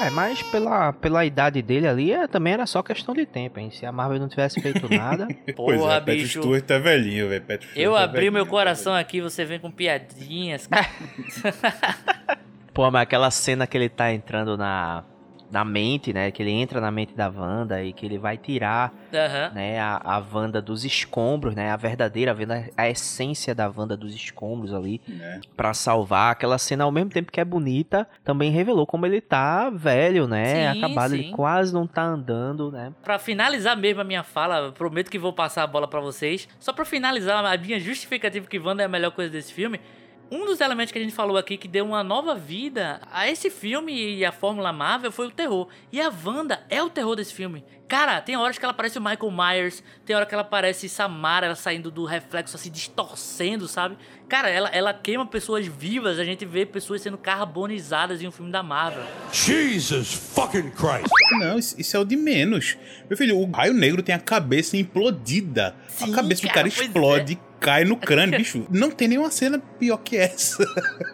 É, mas pela, pela idade dele ali, é, também era só questão de tempo, hein? Se a Marvel não tivesse feito nada. Porra, pois é, bicho. Patrick Stewart tá velhinho, velho. Eu tá abri velhinho, meu coração aqui, você vem com piadinhas. Pô, mas aquela cena que ele tá entrando na, na mente, né? Que ele entra na mente da Wanda e que ele vai tirar uhum. né, a, a Wanda dos escombros, né? A verdadeira, a, a essência da Wanda dos escombros ali É. para salvar. Aquela cena, ao mesmo tempo que é bonita, também revelou como ele tá velho, né? Sim, Acabado, sim. ele quase não tá andando, né? Pra finalizar mesmo a minha fala, prometo que vou passar a bola pra vocês. Só pra finalizar a minha justificativa que Wanda é a melhor coisa desse filme. Um dos elementos que a gente falou aqui que deu uma nova vida a esse filme e a Fórmula Marvel foi o terror. E a Wanda é o terror desse filme. Cara, tem horas que ela parece o Michael Myers, tem hora que ela parece Samara, ela saindo do reflexo, assim, distorcendo, sabe? Cara, ela, ela queima pessoas vivas, a gente vê pessoas sendo carbonizadas em um filme da Marvel. Jesus fucking Christ. Não, isso, é o de menos. Meu filho, o Raio Negro tem a cabeça implodida. Sim, a cabeça do cara, cara pois é. Cai no crânio, bicho. Não tem nenhuma cena pior que essa.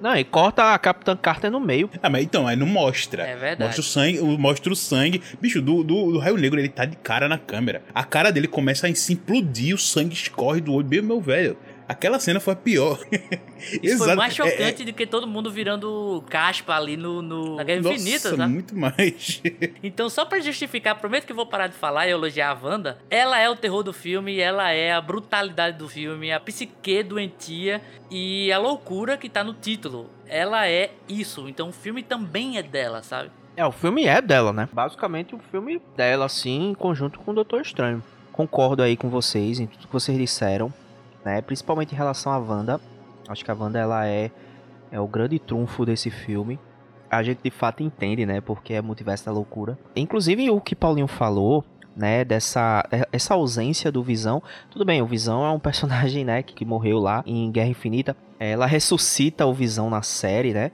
Não, e corta a Capitã Carter no meio. Ah, mas então, aí não mostra. É verdade. Mostra o sangue, o- mostra o sangue. Bicho, do, do, do Raio Negro, ele tá de cara na câmera. A cara dele começa a se implodir, o sangue escorre do olho. Meu, meu velho. Aquela cena foi a pior. Isso foi Exato. mais É- é- chocante do que todo mundo virando caspa ali no, no na Guerra Nossa, Infinita, tá? muito mais. Então, só pra justificar, prometo que vou parar de falar e elogiar a Wanda. Ela é o terror do filme, ela é a brutalidade do filme, a psique doentia e a loucura que tá no título. Ela é isso. Então, o filme também é dela, sabe? É, o filme é dela, né? Basicamente o filme dela, assim, em conjunto com o Doutor Estranho. Concordo aí com vocês em tudo que vocês disseram, né? Principalmente em relação à Wanda. Acho que a Wanda, ela é, é o grande trunfo desse filme. A gente de fato entende, né? Porque é multiverso da loucura. Inclusive o que Paulinho falou né, dessa essa ausência do Visão. Tudo bem, o Visão é um personagem, né, que, que morreu lá em Guerra Infinita. Ela ressuscita o Visão na série, né?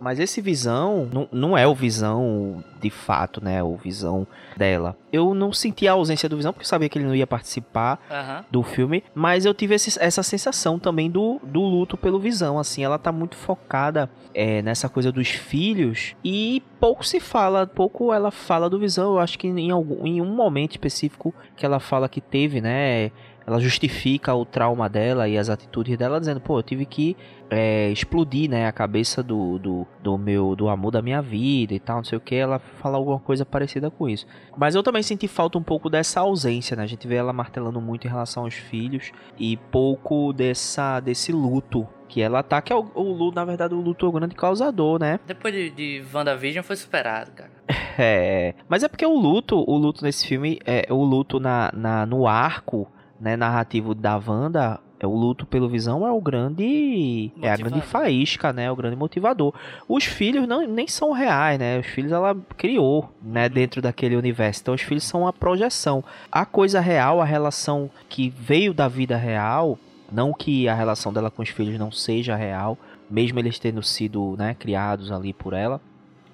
Mas esse Visão não, não é o Visão de fato, né? O Visão dela. Eu não senti a ausência do Visão, porque eu sabia que ele não ia participar Aham. do filme, mas eu tive esse- essa sensação também do, do luto pelo Visão, assim, ela tá muito focada é, nessa coisa dos filhos e pouco se fala, pouco ela fala do Visão, eu acho que em, algum, em um momento específico que ela fala que teve, né, ela justifica o trauma dela e as atitudes dela, dizendo, pô, eu tive que é, explodir, né, a cabeça do, do, do meu, do amor da minha vida e tal, não sei o que, ela fala alguma coisa parecida com isso. Mas eu também senti falta um pouco dessa ausência, né? A gente vê ela martelando muito em relação aos filhos e pouco dessa desse luto que ela tá, que é o, o luto, na verdade, o luto é o grande causador, né? Depois de, de WandaVision foi superado, cara. É, mas é porque o luto, o luto nesse filme, é o luto na, na, no arco, né, narrativo da Wanda, é o luto pelo Visão é o grande, é a grande faísca, né, o grande motivador. Os filhos não, nem são reais, né, os filhos ela criou, né, dentro daquele universo. Então os filhos são a projeção. A coisa real, a relação que veio da vida real, não que a relação dela com os filhos não seja real, mesmo eles tendo sido, né, criados ali por ela.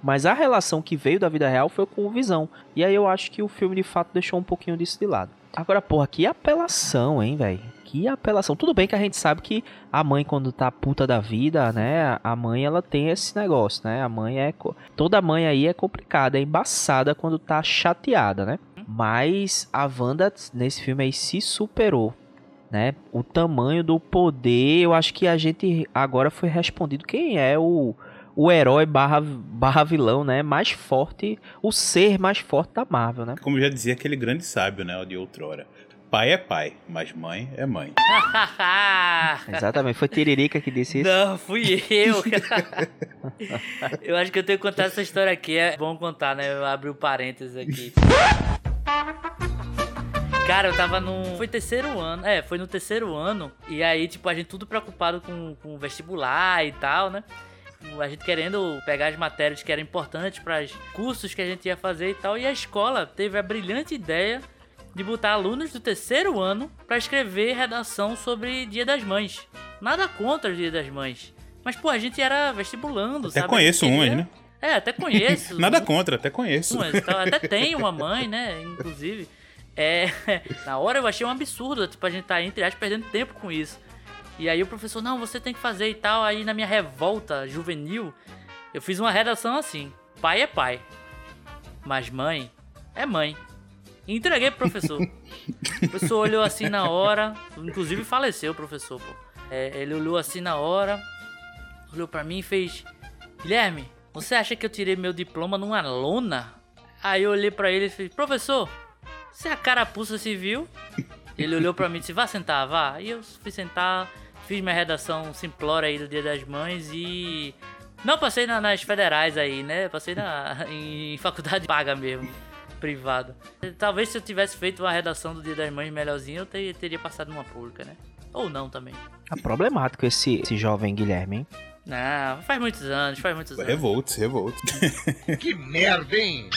Mas a relação que veio da vida real foi com o Visão. E aí eu acho que o filme de fato deixou um pouquinho disso de lado. Agora, porra, que apelação, hein, velho? Que apelação. Tudo bem que a gente sabe que a mãe, quando tá puta da vida, né? A mãe, ela tem esse negócio, né? A mãe é. Toda mãe aí é complicada, é embaçada quando tá chateada, né? Mas a Wanda, nesse filme aí, se superou. Né? O tamanho do poder, eu acho que a gente agora foi respondido quem é o, o herói barra, barra vilão, né? Mais forte, o ser mais forte da Marvel, né? Como já dizia aquele grande sábio, né, o de outrora. Pai é pai, mas mãe é mãe. Exatamente, foi Tiririca que disse isso. Não, fui eu, cara. eu acho que eu tenho que contar essa história aqui. É bom contar, né? Eu abri o parênteses aqui. Cara, eu tava no. Foi terceiro ano. É, foi no terceiro ano. E aí, tipo, a gente tudo preocupado com, com o vestibular e tal, né? A gente querendo pegar as matérias que eram importantes para os cursos que a gente ia fazer e tal. E a escola teve a brilhante ideia de botar alunos do terceiro ano para escrever redação sobre Dia das Mães. Nada contra o Dia das Mães. Mas, pô, a gente era vestibulando, Até sabe? conheço A gente umas, queria- né? É, até conheço. Nada contra, até conheço. Umas, então, até tem uma mãe, né? Inclusive. É, na hora eu achei um absurdo, tipo, a gente tá, entre aspas, perdendo tempo com isso. E aí o professor, não, você tem que fazer e tal. Aí na minha revolta juvenil, eu fiz uma redação assim: pai é pai, mas mãe é mãe. E entreguei pro professor. o professor olhou assim na hora, inclusive faleceu o professor, pô. É, ele olhou assim na hora, olhou pra mim e fez: Guilherme, você acha que eu tirei meu diploma numa lona? Aí eu olhei pra ele e falei: Professor, você é a carapuça civil? Ele olhou pra mim e disse: Vá sentar, vá. E eu fui sentar, fiz minha redação simplória aí do Dia das Mães e. Não passei na- nas federais aí, né? Passei na, em faculdade paga mesmo, privada. Talvez se eu tivesse feito uma redação do Dia das Mães melhorzinha, eu teria, teria passado numa pública, né? Ou não também. É problemático esse, esse jovem Guilherme, hein? Não, faz muitos anos, faz muitos anos. Revolts, revolts. Que merda, hein?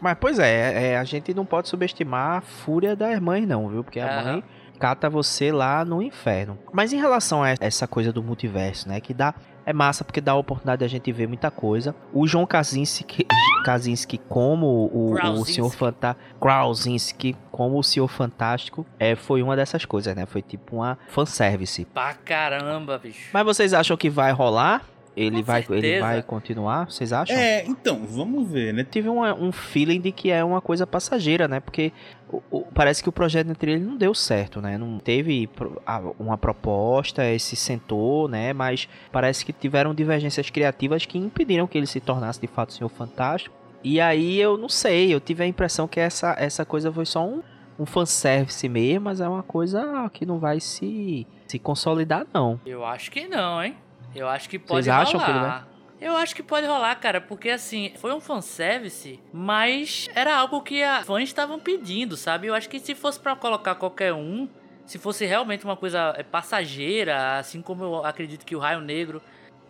Mas, pois é, é, a gente não pode subestimar a fúria das mães, não, viu? Porque a mãe cata você lá no inferno. Mas em relação a essa coisa do multiverso, né? Que dá. É massa porque dá a oportunidade de a gente ver muita coisa. O João Krasinski, Krasinski como o, o Krasinski. Senhor Fantástico. Krasinski como o Senhor Fantástico é, foi uma dessas coisas, né? Foi tipo uma fanservice. Pra caramba, bicho. Mas vocês acham que vai rolar? Ele, Com vai, ele vai continuar? Vocês acham? É, então, vamos ver, né? tive um, um feeling de que é uma coisa passageira, né? Porque o- o- parece que o projeto entre eles não deu certo, né? Não teve uma proposta, ele se sentou, né? Mas parece que tiveram divergências criativas que impediram que ele se tornasse de fato o Senhor Fantástico. E aí eu não sei, eu tive a impressão que essa, essa coisa foi só um, um fanservice mesmo, mas é uma coisa que não vai se, se consolidar, não. Eu acho que não, hein? Eu acho que pode Vocês acham que ele rolar. Eu acho que pode rolar, cara, porque assim, foi um fanservice, mas era algo que a fãs estavam pedindo, sabe? Eu acho que se fosse pra colocar qualquer um, se fosse realmente uma coisa é, passageira, assim como eu acredito que o Raio Negro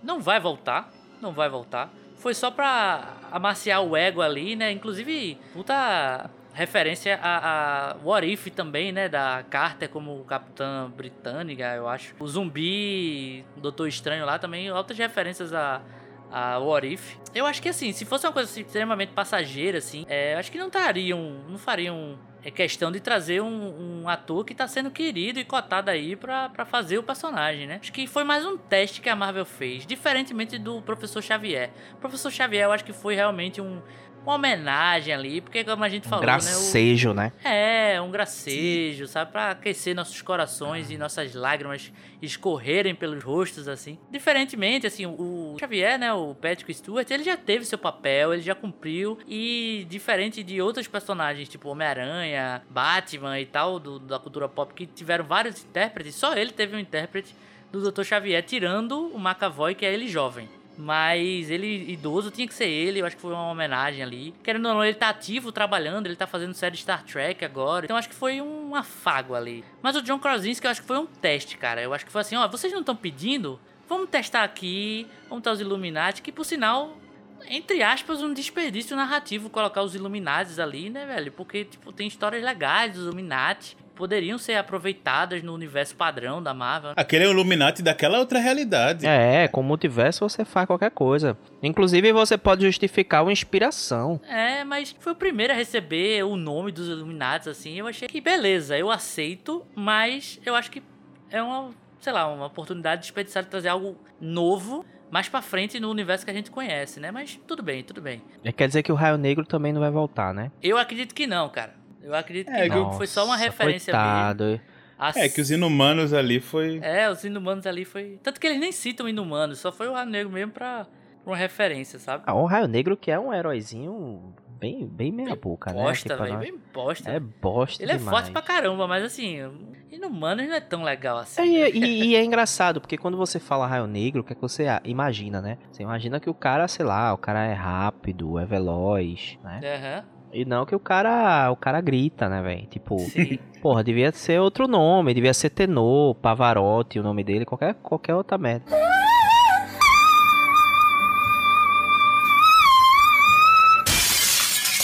não vai voltar, não vai voltar. Foi só pra amaciar o ego ali, né? Inclusive, puta referência a, a What If também, né? Da Carter como Capitã Britânica, eu acho. O Zumbi, o Doutor Estranho lá também, altas referências a, a What If. Eu acho que assim, se fosse uma coisa assim, extremamente passageira, assim, é, acho que não tariam, não fariam é questão de trazer um, um ator que está sendo querido e cotado aí para fazer o personagem, né? Acho que foi mais um teste que a Marvel fez, diferentemente do Professor Xavier. O Professor Xavier eu acho que foi realmente um, uma homenagem ali, porque como a gente falou, gracejo, né? O... né? É, um gracejo, Sim. sabe? Pra aquecer nossos corações e nossas lágrimas escorrerem pelos rostos, assim. Diferentemente, assim, o Xavier, né, o Patrick Stewart, ele já teve seu papel, ele já cumpriu, e diferente de outros personagens, tipo Homem-Aranha, Batman e tal, do, da cultura pop, que tiveram vários intérpretes, só ele teve um intérprete do Dr. Xavier, tirando o McAvoy, que é ele jovem. Mas ele, idoso, tinha que ser ele. Eu acho que foi uma homenagem ali. Querendo ou não, ele tá ativo, trabalhando. Ele tá fazendo série Star Trek agora. Então acho que foi um afago ali. Mas o John Krasinski, eu acho que foi um teste, cara. Eu acho que foi assim, ó, vocês não estão pedindo? Vamos testar aqui. Vamos ter os Illuminati, que por sinal entre aspas, um desperdício narrativo colocar os Illuminati ali, né, velho? Porque, tipo, tem histórias legais dos Illuminati poderiam ser aproveitadas no universo padrão da Marvel. Aquele é o Illuminati daquela outra realidade. É, com o multiverso você faz qualquer coisa. Inclusive você pode justificar uma inspiração. É, mas foi o primeiro a receber o nome dos Illuminati, assim. Eu achei que beleza, eu aceito, mas eu acho que é uma, sei lá, uma oportunidade desperdiçada de trazer algo novo mais pra frente no universo que a gente conhece, né? Mas tudo bem, tudo bem. Quer dizer que o Raio Negro também não vai voltar, né? Eu acredito que não, cara. Eu acredito que é, não, foi só uma referência coitado. mesmo. As... É, que os inumanos ali foi. É, os inumanos ali foi. Tanto que eles nem citam inumanos, só foi o Raio Negro mesmo pra uma referência, sabe? Ah, o Raio Negro que é um heróizinho bem, bem meia bem boca, bosta, né? Bosta, velho, bem bosta. É bosta Ele demais. é forte pra caramba, mas assim, Inumanos não é tão legal assim. É, e, e, e, é engraçado, porque quando você fala Raio Negro, o que é que você imagina, né? Você imagina que o cara, sei lá, o cara é rápido, é veloz, né? Aham. Uhum. E não que o cara, o cara grita, né, velho? Tipo, Sim. porra, devia ser outro nome, devia ser Tenor, Pavarotti, o nome dele, qualquer, qualquer outra merda.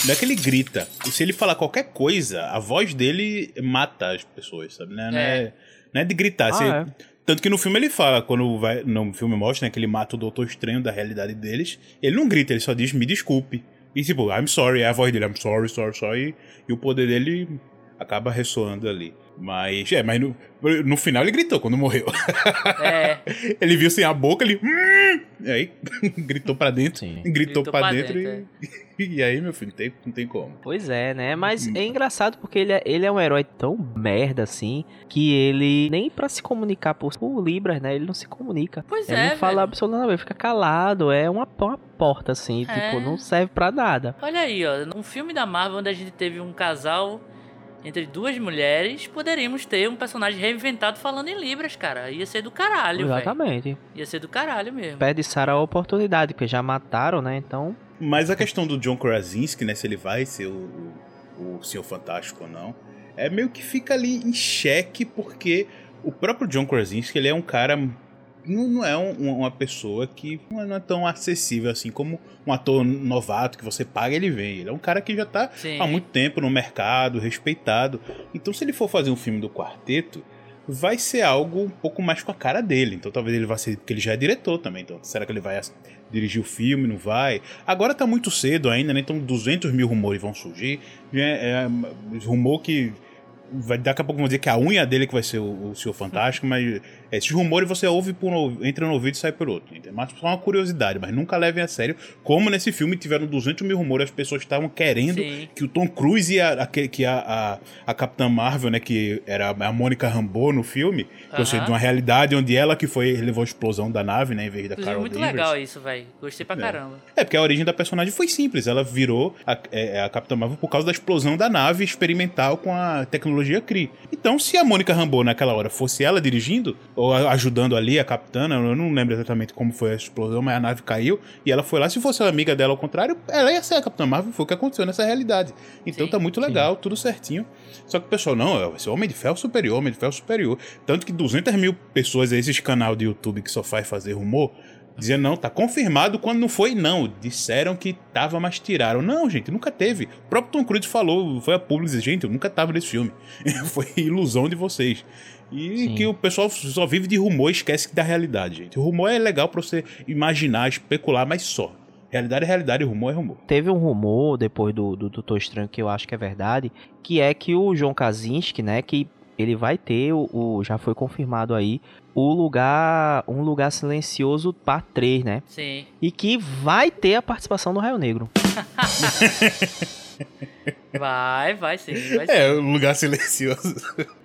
Não é que ele grita. Se ele falar qualquer coisa, a voz dele mata as pessoas, sabe? Não é, é. Não é, não é de gritar. Ah, Você, é. Tanto que no filme ele fala, quando vai, no filme mostra né, que ele mata o Doutor Estranho da realidade deles, ele não grita, ele só diz me desculpe. E tipo, I'm sorry, é a voz dele, I'm sorry, sorry, sorry. E o poder dele acaba ressoando ali. Mas, é, mas no, no final ele gritou quando morreu. É. ele viu sem a boca, ele. Hum! E aí, gritou pra dentro. Sim. Gritou, gritou pra, pra dentro, dentro e. É. E aí, meu filho, tem, não tem como. Pois é, né? Mas hum. é engraçado porque ele é, ele é um herói tão merda assim que ele nem para se comunicar por, por Libras, né? Ele não se comunica. Pois ele é. não fala absolutamente, ele fica calado. É uma, uma porta assim, é. tipo, não serve para nada. Olha aí, ó. Um filme da Marvel onde a gente teve um casal entre duas mulheres, poderíamos ter um personagem reinventado falando em Libras, cara. Ia ser do caralho, velho. Exatamente. Véio. Ia ser do caralho mesmo. Pede Sarah a oportunidade, porque já mataram, né? Então. Mas a questão do John Krasinski, né? Se ele vai ser o, o, o Senhor Fantástico ou não, é meio que fica ali em xeque, porque o próprio John Krasinski, ele é um cara não, não é um, uma pessoa que não é tão acessível assim como um ator novato que você paga ele vem. Ele é um cara que já tá Sim. há muito tempo no mercado, respeitado. Então, se ele for fazer um filme do quarteto, vai ser algo um pouco mais com a cara dele. Então, talvez ele vá ser. Porque ele já é diretor também. Então, será que ele vai dirigir o filme? Não vai? Agora tá muito cedo ainda, né? Então, 200 mil rumores vão surgir. É, é, rumor que vai, daqui a pouco vão dizer que a unha dele que vai ser o, o Senhor Fantástico, mas esses rumores você ouve por no, entra no ouvido e sai por outro. É mas só uma curiosidade, mas nunca levem a sério. Como nesse filme tiveram 200 mil rumores, as pessoas estavam querendo Sim. que o Tom Cruise e a, a que a, a, a, Capitã Marvel, né, que era a Mônica Rambeau no filme, uh -huh. ou seja, de uma realidade onde ela que foi levou a explosão da nave, né, em vez da Carol muito Danvers. legal isso, velho. Gostei pra é. caramba. É, porque a origem da personagem foi simples. Ela virou a, é, a Capitã Marvel por causa da explosão da nave experimental com a tecnologia Kree. Então, se a Mônica Rambeau naquela hora fosse ela dirigindo, ou ajudando ali a capitana, eu não lembro exatamente como foi a explosão, mas a nave caiu e ela foi lá. Se fosse a amiga dela ao contrário, ela ia ser a Capitã Marvel, foi o que aconteceu nessa realidade. Então sim, tá muito legal, sim. tudo certinho. Só que o pessoal, não, vai ser Homem de Ferro superior, Homem de Ferro superior. Tanto que 200 mil pessoas, esses canal de YouTube que só faz fazer rumor, Dizia, não, tá confirmado quando não foi, não. Disseram que tava, mas tiraram. Não, gente, nunca teve. O próprio Tom Cruise falou, foi a público, gente, eu nunca tava nesse filme. foi ilusão de vocês. E Sim. que o pessoal só vive de rumor e esquece da realidade, gente. O rumor é legal pra você imaginar, especular, mas só. Realidade é realidade, rumor é rumor. Teve um rumor depois do, do Doutor Estranho que eu acho que é verdade, que é que o John Krasinski, né, que ele vai ter o, o- já foi confirmado aí o lugar, um lugar silencioso para 3, né? Sim. E que vai ter a participação do Raio Negro. Vai, vai sim. Vai sim. É, um lugar silencioso.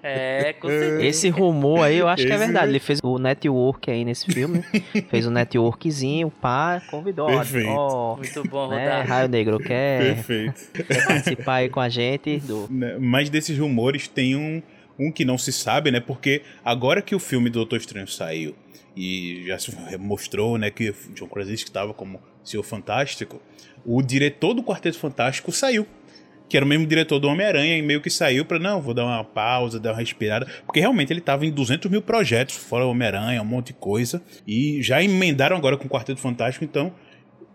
É, com certeza. Esse rumor aí eu acho que é Esse- verdade. Ele fez o network aí nesse filme, fez o networkzinho, pá, convidou. ó, Perfeito. Ó, Muito bom, né, Rodar. Raio Negro quer, Perfeito. quer participar aí com a gente do Né, Mas desses rumores tem um, um que não se sabe, né? Porque agora que o filme do Doutor Estranho saiu e já se mostrou, né, que John Krasinski estava como Senhor Fantástico, o diretor do Quarteto Fantástico saiu. Que era o mesmo diretor do Homem-Aranha e meio que saiu pra, não, vou dar uma pausa, dar uma respirada. Porque realmente ele tava em 200 mil projetos, fora Homem-Aranha, um monte de coisa. E já emendaram agora com o Quarteto Fantástico, então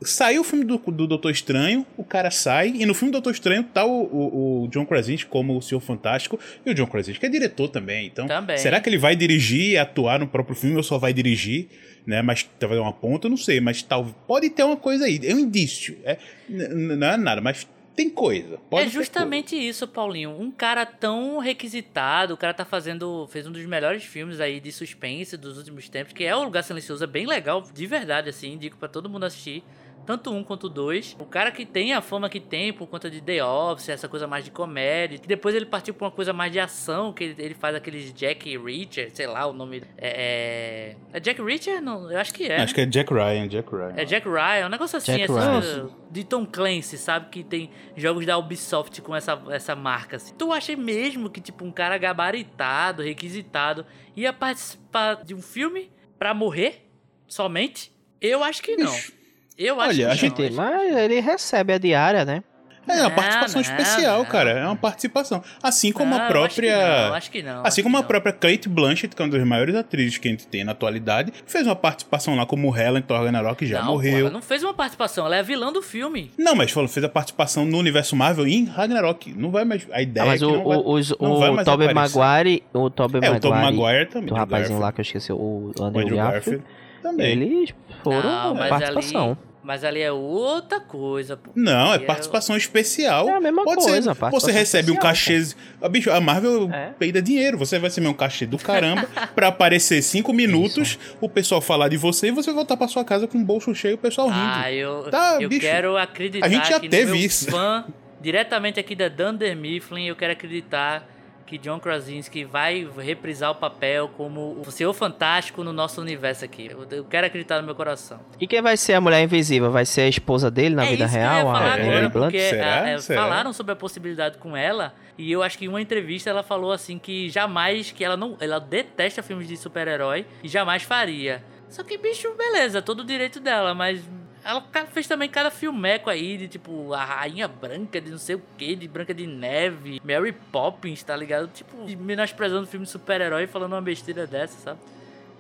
Saiu o filme do, do Doutor Estranho, o cara sai, e no filme do Doutor Estranho tá o, o, o John Krasinski como o Senhor Fantástico, e o John Krasinski é diretor também, então Também. será que ele vai dirigir e atuar no próprio filme ou só vai dirigir, né, mas talvez uma ponta, não sei, mas tal, pode ter uma coisa aí, é um indício, é, não é nada, mas tem coisa. É justamente isso, Paulinho. Um cara tão requisitado, o cara tá fazendo. fez um dos melhores filmes aí de suspense dos últimos tempos, que é o Lugar Silencioso, é bem legal, de verdade, assim, indico pra todo mundo assistir. Tanto um quanto dois. O cara que tem a fama que tem por conta de The Office, essa coisa mais de comédia. Que depois ele partiu pra uma coisa mais de ação, que ele, ele faz aqueles Jack Reacher, sei lá o nome. É. É, é Jack Reacher? Não, eu acho que é. Acho que é Jack Ryan, Jack Ryan. É Jack Ryan, um negócio assim, Jack essa- Ryan. de Tom Clancy, sabe? Que tem jogos da Ubisoft com essa, essa marca. Assim. Tu acha mesmo que, tipo, um cara gabaritado, requisitado, ia participar de um filme pra morrer somente? Eu acho que não. Bicho, Eu acho olha, que a gente- não. Mas ele recebe a diária, né? É uma Não, participação não, especial, não. cara. É uma participação. Assim como Não, a própria. Acho que não, acho que não. Assim como a não. própria Kate Blanchett, que é uma das maiores atrizes que a gente tem na atualidade, fez uma participação lá como Helen Thor Ragnarok, que já não, pô, morreu. ela não fez uma participação, ela é a vilã do filme. Não, mas falou, fez a participação no universo Marvel em Ragnarok. Não vai mais. A ideia Ah, mas é o, que não vai, o, os- não vai o mais Tobey aparecer. Maguire, o Tobey É, o Maguire, Tom Maguire também. Andrew rapazinho lá Garfield. que eu esqueci, o O Andrew Andrew Garfield, Garfield também. eles foram Não, mas participação. ali. Mas ali é outra coisa, pô. Não, é E participação especial. É a mesma Pode coisa, Ser, você recebe um cachê. Ah, bicho, a Marvel É. peida dinheiro. Você vai receber um cachê do caramba pra aparecer cinco minutos, o pessoal falar de você e você voltar pra sua casa com o bolso cheio e o pessoal rindo. Ah, eu, Tá, eu bicho, quero acreditar a gente já que teve no meu isso. fã, diretamente aqui da Dunder Mifflin, eu quero acreditar que John Krasinski vai reprisar o papel como o Senhor Fantástico no nosso universo aqui. Eu, eu quero acreditar no meu coração. E quem vai ser a mulher invisível? Vai ser a esposa dele na é vida isso real, que eu ia falar a é, Emily agora, Blunt? porque Será? a- é, Será? falaram sobre a possibilidade com ela e eu acho que em uma entrevista ela falou assim que jamais, que ela não, ela detesta filmes de super-herói e jamais faria. Só que, bicho, beleza, todo o direito dela, mas ela fez também cada filmeco aí de tipo a Rainha Branca, de não sei o que, de Branca de Neve, Mary Poppins, tá ligado? Tipo, menosprezando filme de super-herói falando uma besteira dessa, sabe?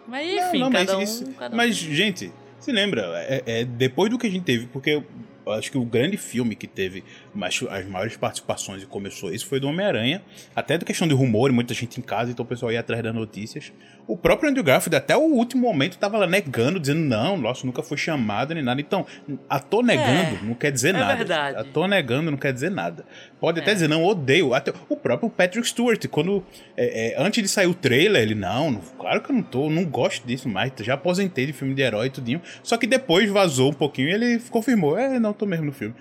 Mas Não, enfim, não, mas cada um. isso- cada um. Mas, gente, se lembra, é, é depois do que a gente teve, porque eu acho que o grande filme que teve mais- as maiores participações e começou isso foi do Homem-Aranha. Até da questão de rumor, e muita gente em casa, então o pessoal ia atrás das notícias. O próprio Andrew Garfield, até o último momento, tava lá negando, dizendo, não, nossa, nunca foi chamado nem nada. Então, ator negando não quer dizer é nada. verdade. Ator negando não quer dizer nada. Pode até É. dizer, não, odeio. Até o próprio Patrick Stewart, quando é, é, antes de sair o trailer, ele, não, claro que eu não tô, não gosto disso mais, já aposentei de filme de herói e tudinho. Só que depois vazou um pouquinho e ele confirmou, é, não, tô mesmo no filme.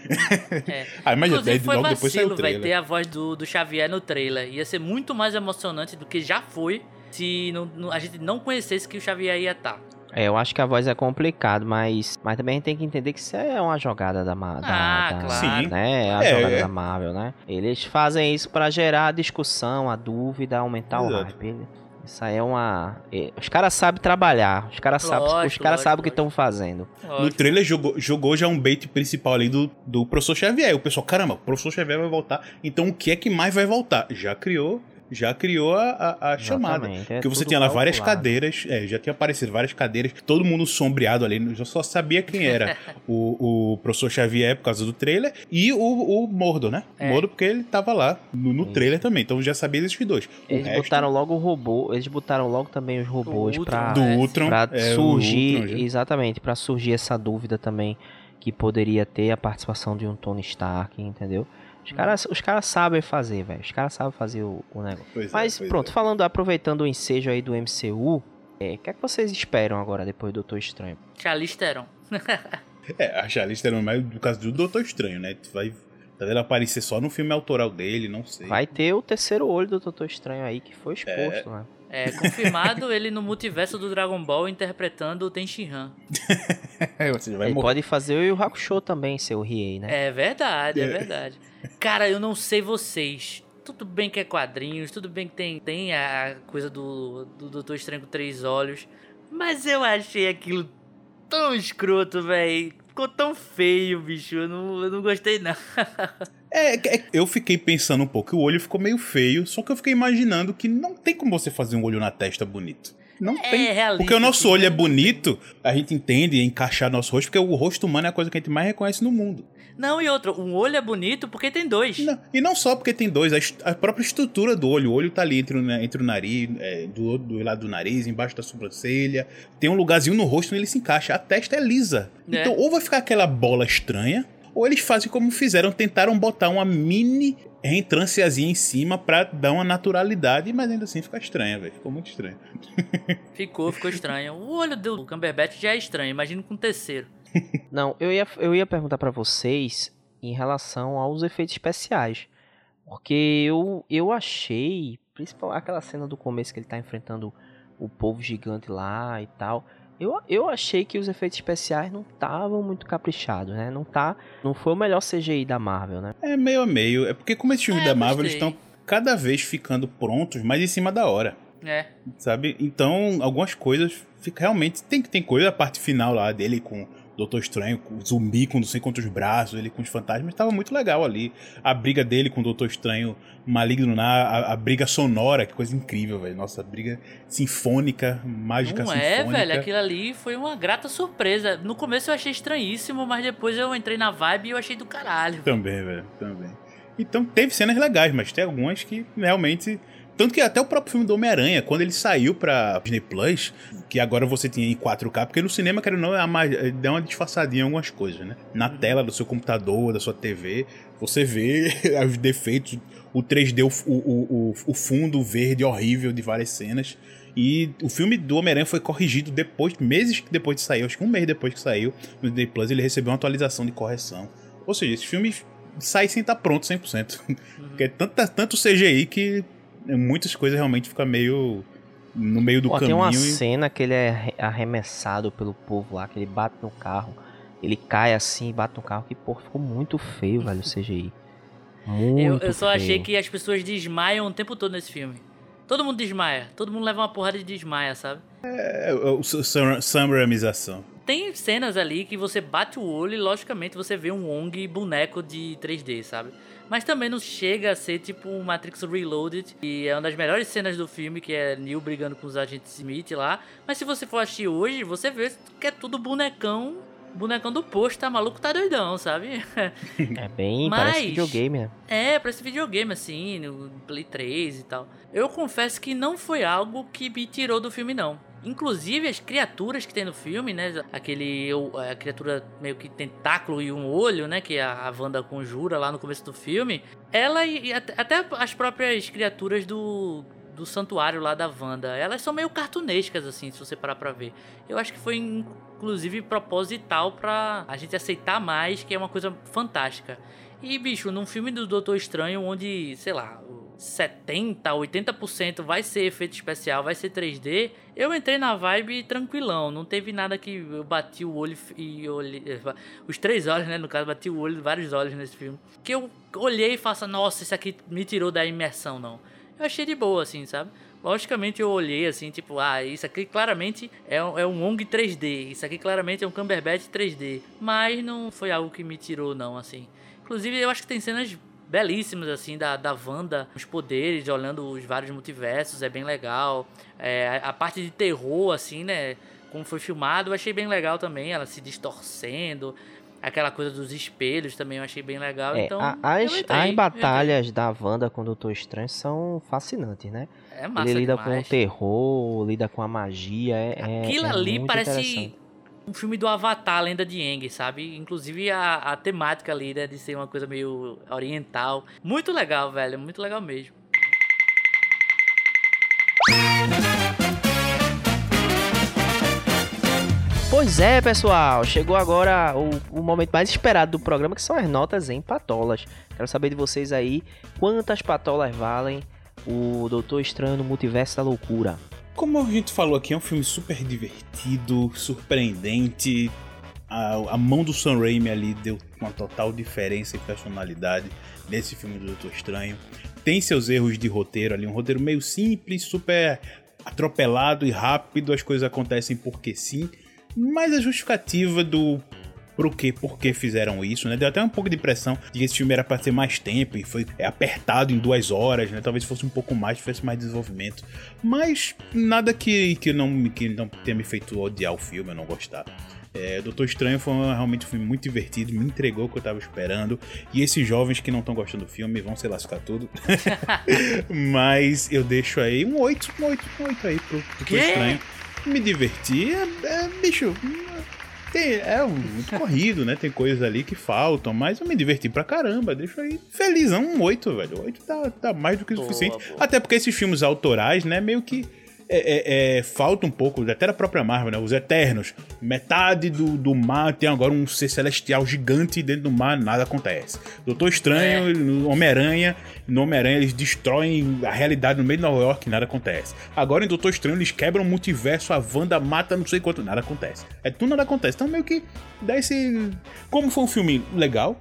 É. ah, mas Inclusive foi logo depois saiu vacilo, o vai ter a voz do, do Xavier no trailer. Ia ser muito mais emocionante do que já foi se não- não- a gente não conhecesse que o Xavier ia estar. É, eu acho que a voz é complicado, mas, mas também a gente tem que entender que isso é uma jogada da, Ma- da, Ah, da- claro. Sim. né? É a É, jogada é. da Marvel, né? Eles fazem isso pra gerar a discussão, a dúvida, aumentar o Exato. hype. Isso aí é uma. é, Os caras sabem trabalhar, os caras sabem, os Lógico, caras lógico, sabem o que lógico. estão fazendo. No trailer jogou, jogou já um bait principal ali do, do professor Xavier. O pessoal, caramba, o professor Xavier vai voltar. Então o que é que mais vai voltar? Já criou já criou a, a- a chamada. É Porque você tinha lá várias calculado. cadeiras, é, já tinha aparecido várias cadeiras, todo mundo sombreado ali, eu só sabia quem era o, o professor Xavier por causa do trailer e o, o Mordo, né? É. Mordo porque ele tava lá no, no trailer também, então já sabia desses dois. O Eles resto- botaram logo o robô, eles botaram logo também os robôs pra, né? do Ultron, pra é, surgir, Ultron, já. exatamente, pra surgir essa dúvida também que poderia ter a participação de um Tony Stark, entendeu? Os caras, os caras sabem fazer, velho. Os caras sabem fazer o, o negócio. Pois é, Mas pois pronto, é. falando, aproveitando o ensejo aí do MCU, é, o que é que vocês esperam agora depois do Doutor Estranho? Charlize Theron. É, a Charlize Theron mais do caso do Doutor Estranho, né? Tu vai tá vendo aparecer só no filme autoral dele, não sei. Vai ter o terceiro olho do Doutor Estranho aí que foi exposto, né? É, confirmado ele no multiverso do Dragon Ball interpretando o Tenshinhan. É, Ele morrer. pode fazer o Yu Hakusho também, ser o Riei, né? É verdade, é É. verdade. Cara, eu não sei vocês. Tudo bem que é quadrinhos, tudo bem que tem, tem a coisa do, do Doutor Estranho com três olhos. Mas eu achei aquilo tão escroto, velho. Ficou tão feio, bicho. Eu não, eu não gostei, não. É, é, eu fiquei pensando um pouco, o olho ficou meio feio, só que eu fiquei imaginando que não tem como você fazer um olho na testa bonito. Não É tem. realista, Porque o nosso olho é né? bonito, a gente entende encaixar nosso rosto, porque o rosto humano é a coisa que a gente mais reconhece no mundo. Não, e outro, um olho é bonito porque tem dois. Não, e não só porque tem dois, a, a própria estrutura do olho. O olho tá ali entre o, na- entre o nariz, é, do, do lado do nariz, embaixo da sobrancelha. Tem um lugarzinho no rosto onde ele se encaixa. A testa é lisa. É. Então, ou vai ficar aquela bola estranha, ou eles fazem como fizeram, tentaram botar uma mini reentrânciazinha em cima pra dar uma naturalidade, mas ainda assim fica estranha, velho. Ficou muito estranho. Ficou, ficou estranho. O olho do Cumberbatch já é estranho, imagina com o terceiro. Não, eu ia, eu ia perguntar pra vocês em relação aos efeitos especiais. Porque eu, eu achei, principalmente aquela cena do começo que ele tá enfrentando o povo gigante lá e tal. Eu, eu achei que os efeitos especiais não estavam muito caprichados, né? Não tá, não foi o melhor CGI da Marvel, né? É meio a meio. É porque como esses filmes É, da Marvel estão cada vez ficando prontos, mais em cima da hora. É. sabe? Então, algumas coisas fica realmente tem que tem coisa a parte final lá dele com Doutor Estranho, com o zumbi com não sei quantos braços, ele com os fantasmas, tava muito legal ali. A briga dele com o Doutor Estranho maligno na a, a briga sonora, que coisa incrível, velho. Nossa, a briga sinfônica, mágica Não é, sinfônica. velho, aquilo ali foi uma grata surpresa. No começo eu achei estranhíssimo, mas depois eu entrei na vibe e eu achei do caralho. Também, velho, também. Então, teve cenas legais, mas tem algumas que realmente tanto que até o próprio filme do Homem-Aranha, quando ele saiu pra Disney Plus, que agora você tinha em 4K, porque no cinema, quero não, é a ma- é, dá uma disfarçadinha em algumas coisas, né? Na tela do seu computador, da sua TV, você vê os defeitos, o 3D, o, o, o, fundo verde horrível de várias cenas. E o filme do Homem-Aranha foi corrigido depois, meses depois de sair, acho que um mês depois que saiu, no Disney Plus, ele recebeu uma atualização de correção. Ou seja, esse filme sai sem estar pronto 100%. Porque é tanta, tanto CGI que muitas coisas realmente ficam meio no meio do Pô, tem caminho. uma e- cena que ele é arre- arremessado pelo povo lá, que ele bate no carro. Ele cai assim e bate no carro, que porra, ficou muito feio, velho, o CGI. Muito Eu, eu só achei feio. que as pessoas desmaiam o tempo todo nesse filme. Todo mundo desmaia. Todo mundo leva uma porrada de desmaia, sabe? É, o Sam- Samramização. Tem cenas ali que você bate o olho e, logicamente, você vê um Wong boneco de 3D, sabe? Mas também não chega a ser tipo um Matrix Reloaded, que é uma das melhores cenas do filme, que é Neo brigando com os agentes Smith lá. Mas se você for assistir hoje, você vê que é tudo bonecão, bonecão do posto, tá maluco, tá doidão, sabe? É bem, Mas- parece videogame, né? É, esse videogame assim, no Play 3 e tal. Eu confesso que não foi algo que me tirou do filme, não. Inclusive as criaturas que tem no filme, né? Aquele. A criatura meio que tentáculo e um olho, né? Que a, a Wanda conjura lá no começo do filme. Ela e, até, as próprias criaturas do. Do santuário lá da Wanda. Elas são meio cartunescas, assim, se você parar pra ver. Eu acho que foi, inclusive, proposital pra a gente aceitar mais, que é uma coisa fantástica. E, bicho, num filme do Doutor Estranho, onde, sei lá, 70, 80% vai ser efeito especial, vai ser 3D, eu entrei na vibe tranquilão. Não teve nada que eu bati o olho e olhei. Os três olhos, né? No caso, bati o olho, vários olhos nesse filme. Que eu olhei e faço, nossa, isso aqui me tirou da imersão, não. Eu achei de boa, assim, sabe? Logicamente eu olhei assim, tipo, ah, isso aqui claramente é um, é um Wong 3D, isso aqui claramente é um Cumberbatch 3D. Mas não foi algo que me tirou, não, assim. Inclusive, eu acho que tem cenas belíssimas, assim, da, da Wanda, os poderes, olhando os vários multiversos, é bem legal. É, a parte de terror, assim, né? Como foi filmado, eu achei bem legal também, ela se distorcendo. Aquela coisa dos espelhos também eu achei bem legal. É, então, as, entrei, as batalhas da Wanda com o Doutor Estranho são fascinantes, né? É massa Ele lida com o demais. terror, lida com a magia. É, é- Aquilo é ali parece. Um filme do Avatar, Lenda de Aang, sabe? Inclusive a, a temática ali, né, de ser uma coisa meio oriental. Muito legal, velho, muito legal mesmo. Pois é, pessoal, chegou agora o, o momento mais esperado do programa, que são as notas em patolas. Quero saber de vocês aí quantas patolas valem o Doutor Estranho no Multiverso da Loucura. Como a gente falou aqui, é um filme super divertido, surpreendente. A, a mão do Sam Raimi ali deu uma total diferença em personalidade nesse filme do Doutor Estranho. Tem seus erros de roteiro ali, um roteiro meio simples, super atropelado e rápido, as coisas acontecem porque sim. Mas a justificativa do pro que, por que fizeram isso, né? Deu até um pouco de impressão de que esse filme era para ter mais tempo e foi é, apertado em duas horas, né? Talvez fosse um pouco mais, tivesse mais desenvolvimento. Mas nada que, que, não, que não tenha me feito odiar o filme, eu não gostar. É, Doutor Estranho foi realmente um filme muito divertido, me entregou o que eu tava esperando. E esses jovens que não estão gostando do filme vão se lascar tudo. Mas eu deixo aí um 8, um 8, um 8 aí pro Doutor Quê? Estranho. Me diverti, é, é, bicho. Tem- é muito corrido, né? Tem coisas ali que faltam, mas eu me diverti pra caramba. Deixa aí felizão, um 8, velho. 8 tá, tá mais do que o Boa, suficiente. boa. Até porque esses filmes autorais, né, meio que é, é, é, falta um pouco, até da própria Marvel, né? Os Eternos. Metade do, do mar tem agora um ser celestial gigante e dentro do mar nada acontece. Doutor Estranho, no Homem-Aranha, no Homem-Aranha eles destroem a realidade no meio de Nova York nada acontece. Agora em Doutor Estranho eles quebram o multiverso, a Wanda mata não sei quanto, nada acontece. É tudo nada acontece. Então meio que dá esse... Como foi um filme legal,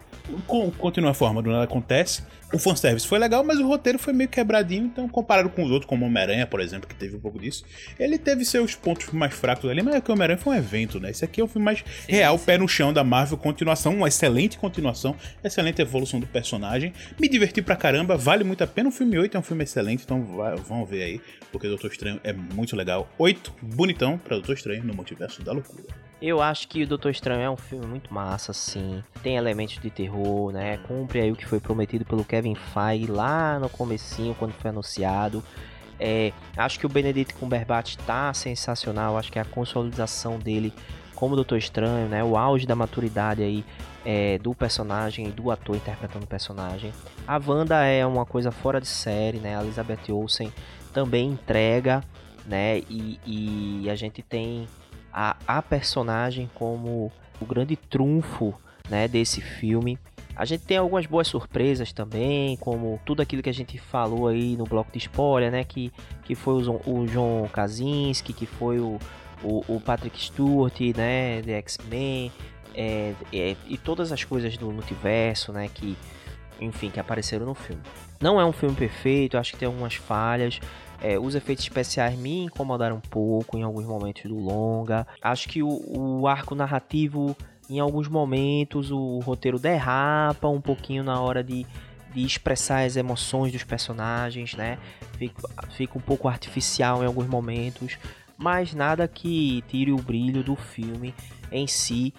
continua a forma do nada acontece. O fanservice foi legal, mas o roteiro foi meio quebradinho, então comparado com os outros, como Homem-Aranha, por exemplo, que teve um pouco disso, ele teve seus pontos mais fracos ali, mas é que o Homem-Aranha foi um evento, né? Esse aqui é um filme mais real, pé no chão da Marvel, continuação, uma excelente continuação, excelente evolução do personagem. Me diverti pra caramba, vale muito a pena. O filme 8 é um filme excelente, então vai, vão ver aí, porque Doutor Estranho é muito legal. 8, bonitão pra Doutor Estranho no Multiverso da Loucura. Eu acho que o Doutor Estranho é um filme muito massa, sim. Tem elementos de terror, né? Cumpre aí o que foi prometido pelo Kevin Feige lá no comecinho, quando foi anunciado. É, acho que o Benedict Cumberbatch tá sensacional. Acho que a consolidação dele como Doutor Estranho, né? O auge da maturidade aí é, do personagem e do ator interpretando o personagem. A Wanda é uma coisa fora de série, né? A Elizabeth Olsen também entrega, né? E, e a gente tem a, a personagem como o grande trunfo né, desse filme. A gente tem algumas boas surpresas também, como tudo aquilo que a gente falou aí no bloco de spoiler, né? Que, que foi o, o John Krasinski, que foi o, o, o Patrick Stewart, né? De X-Men, é, é, e todas as coisas do multiverso, né? Que, enfim, que apareceram no filme. Não é um filme perfeito, acho que tem algumas falhas. É, os efeitos especiais me incomodaram um pouco em alguns momentos do longa. Acho que o, o arco narrativo, em alguns momentos, o roteiro derrapa um pouquinho na hora de, de expressar as emoções dos personagens, né? Fica, fica um pouco artificial em alguns momentos, mas nada que tire o brilho do filme em si,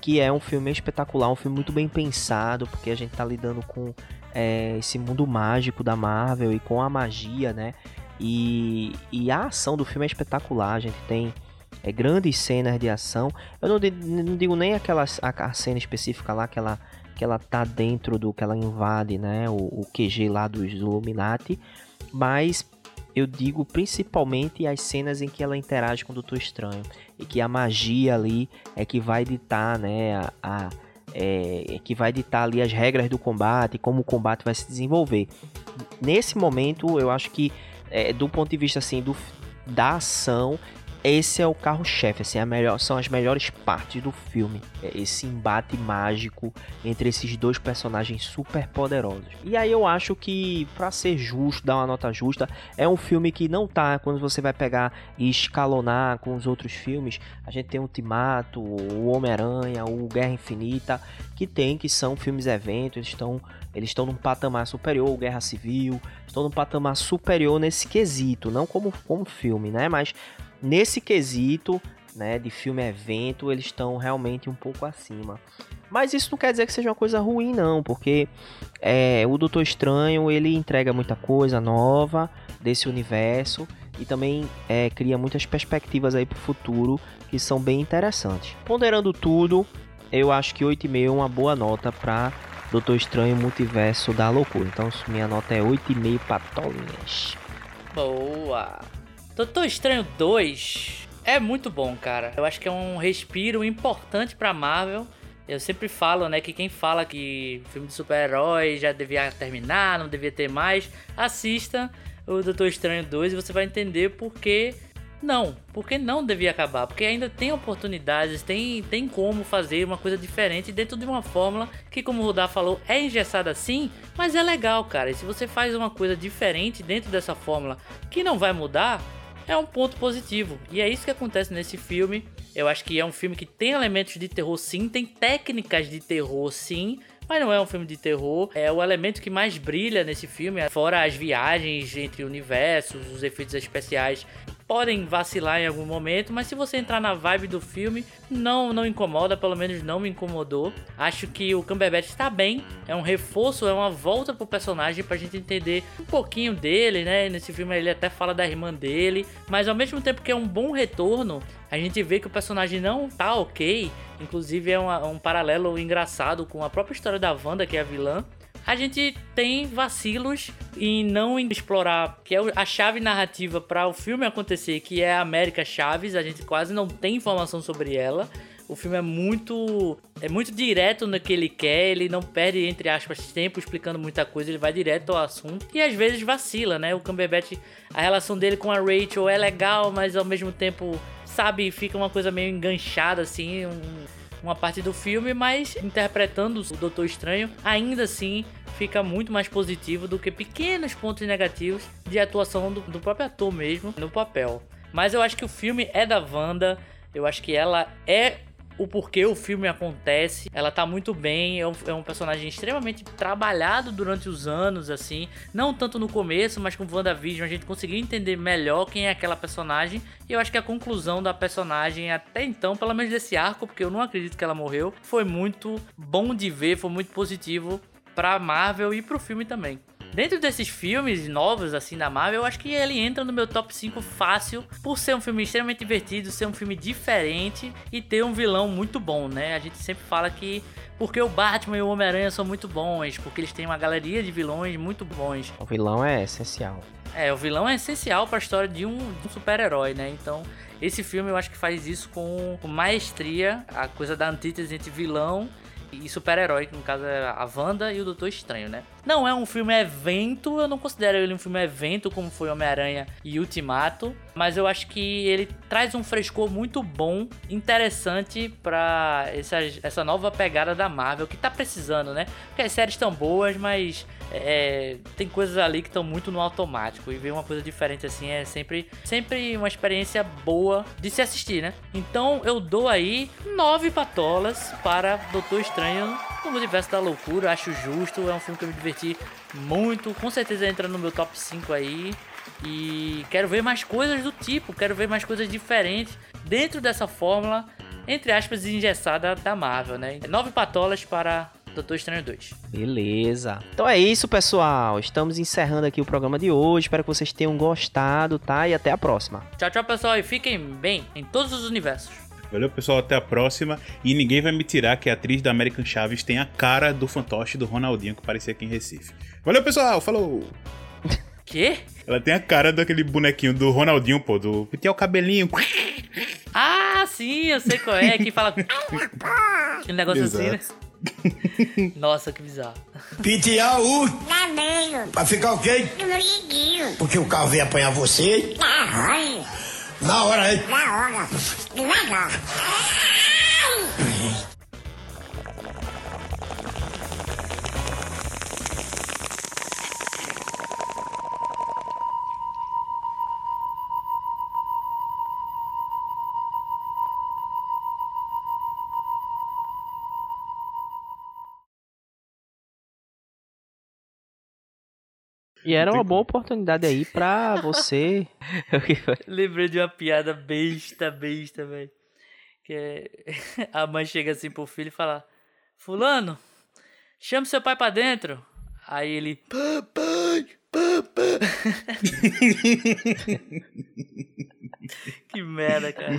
que é um filme espetacular, um filme muito bem pensado, porque a gente tá lidando com é, esse mundo mágico da Marvel e com a magia, né? E, e a ação do filme é espetacular. A gente tem é, grandes cenas de ação. Eu não, não digo nem aquela a, a cena específica lá que ela, que ela tá dentro do que ela invade, né? O, o QG lá dos Illuminati. Mas eu digo principalmente as cenas em que ela interage com o Doutor Estranho. E que a magia ali é que vai ditar, né? A, a- é, que vai ditar ali as regras do combate, como o combate vai se desenvolver. Nesse momento, eu acho que é, do ponto de vista assim do, da ação esse é o carro-chefe, assim, a melhor, são as melhores partes do filme. É esse embate mágico entre esses dois personagens super poderosos. E aí eu acho que, para ser justo, dar uma nota justa, é um filme que não tá, quando você vai pegar e escalonar com os outros filmes, a gente tem o Ultimato, o Homem-Aranha, o Guerra Infinita, que tem, que são filmes eventos, eles estão eles estão num patamar superior, Guerra Civil, estão num patamar superior nesse quesito, não como, como filme, né? Mas nesse quesito, né, de filme evento, eles estão realmente um pouco acima. Mas isso não quer dizer que seja uma coisa ruim, não, porque é, o Doutor Estranho ele entrega muita coisa nova desse universo e também é, cria muitas perspectivas aí para o futuro que são bem interessantes. Ponderando tudo, eu acho que 8,5 é uma boa nota para Doutor Estranho Multiverso da Loucura. Então minha nota é 8,5 patolinhas. Boa! Doutor Estranho 2 é muito bom, cara. Eu acho que é um respiro importante pra Marvel. Eu sempre falo, né, que quem fala que filme de super-herói já devia terminar, não devia ter mais, assista o Doutor Estranho 2 e você vai entender por que não, porque não devia acabar, porque ainda tem oportunidades, tem, tem como fazer uma coisa diferente dentro de uma fórmula que, como o Rudá falou, é engessada sim, mas é legal, cara. E se você faz uma coisa diferente dentro dessa fórmula que não vai mudar, é um ponto positivo. E é isso que acontece nesse filme. Eu acho que é um filme que tem elementos de terror sim, tem técnicas de terror sim, mas não é um filme de terror. É o elemento que mais brilha nesse filme, fora as viagens entre universos, os efeitos especiais podem vacilar em algum momento, mas se você entrar na vibe do filme, não não incomoda, pelo menos não me incomodou. Acho que o Cumberbatch está bem, é um reforço, é uma volta pro personagem pra gente entender um pouquinho dele, né? Nesse filme ele até fala da irmã dele, mas ao mesmo tempo que é um bom retorno, a gente vê que o personagem não tá ok. Inclusive é uma, um paralelo engraçado com a própria história da Wanda, que é a vilã a gente tem vacilos em não explorar, que é a chave narrativa para o filme acontecer, que é a América Chaves, a gente quase não tem informação sobre ela. O filme é muito é muito direto no que ele quer, ele não perde entre aspas tempo explicando muita coisa, ele vai direto ao assunto e às vezes vacila, né? O Cumberbatch, a relação dele com a Rachel é legal, mas ao mesmo tempo, sabe, fica uma coisa meio enganchada assim, um, uma parte do filme, mas interpretando o Doutor Estranho, ainda assim fica muito mais positivo do que pequenos pontos negativos de atuação do, do próprio ator mesmo no papel. Mas eu acho que o filme é da Wanda, eu acho que ela é o porquê o filme acontece. Ela tá muito bem, é um, é um, personagem extremamente trabalhado durante os anos, assim. Não tanto no começo, mas com WandaVision a gente conseguiu entender melhor quem é aquela personagem. E eu acho que a conclusão da personagem até então, pelo menos desse arco, porque eu não acredito que ela morreu, foi muito bom de ver, foi muito positivo pra Marvel e pro filme também. Dentro desses filmes novos, assim, da Marvel, eu acho que ele entra no meu top 5 fácil, por ser um filme extremamente divertido, ser um filme diferente e ter um vilão muito bom, né? A gente sempre fala que porque o Batman e o Homem-Aranha são muito bons, porque eles têm uma galeria de vilões muito bons. O vilão é essencial. É, o vilão é essencial para a história de um, um super-herói, né? Então, esse filme eu acho que faz isso com, com maestria, a coisa da antítese entre vilão e super-herói, que no caso é a Wanda e o Doutor Estranho, né? Não é um filme evento, eu não considero ele um filme evento como foi Homem-Aranha e Ultimato, mas eu acho que ele traz um frescor muito bom, interessante para essa, essa nova pegada da Marvel que tá precisando, né? Porque as séries estão boas, mas é, tem coisas ali que estão muito no automático e ver uma coisa diferente assim é sempre, sempre uma experiência boa de se assistir, né? Então eu dou aí nove patolas para Doutor Estranho no Universo da Loucura, acho justo, é um filme que eu me diverti muito, com certeza entra no meu top 5 aí. E quero ver mais coisas do tipo, quero ver mais coisas diferentes dentro dessa fórmula, entre aspas, engessada da Marvel, né? Nove patolas para Doutor Estranho 2. Beleza. Então é isso, pessoal. Estamos encerrando aqui o programa de hoje. Espero que vocês tenham gostado, tá? E até a próxima. Tchau, tchau, pessoal. E fiquem bem em todos os universos. Valeu, pessoal. Até a próxima. E ninguém vai me tirar que a atriz da American Chaves tem a cara do fantoche do Ronaldinho que parecia aqui em Recife. Valeu, pessoal. Falou. Quê? Ela tem a cara daquele bonequinho do Ronaldinho, pô, do que tem o cabelinho. Ah, sim, eu sei qual é, que fala aquele negócio Exato. assim, né? Nossa, que bizarro. Pitiar o. Tá bem, Pra ficar meu liguinho. Porque o carro veio apanhar você. Tá ruim. Na hora, hein? E era uma boa oportunidade aí pra você. Lembrei de uma piada besta, besta, velho. Que é... a mãe chega assim pro filho e fala: Fulano, chama seu pai pra dentro. Aí ele. Papai, papai. que merda, cara.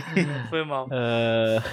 Foi mal. Ah,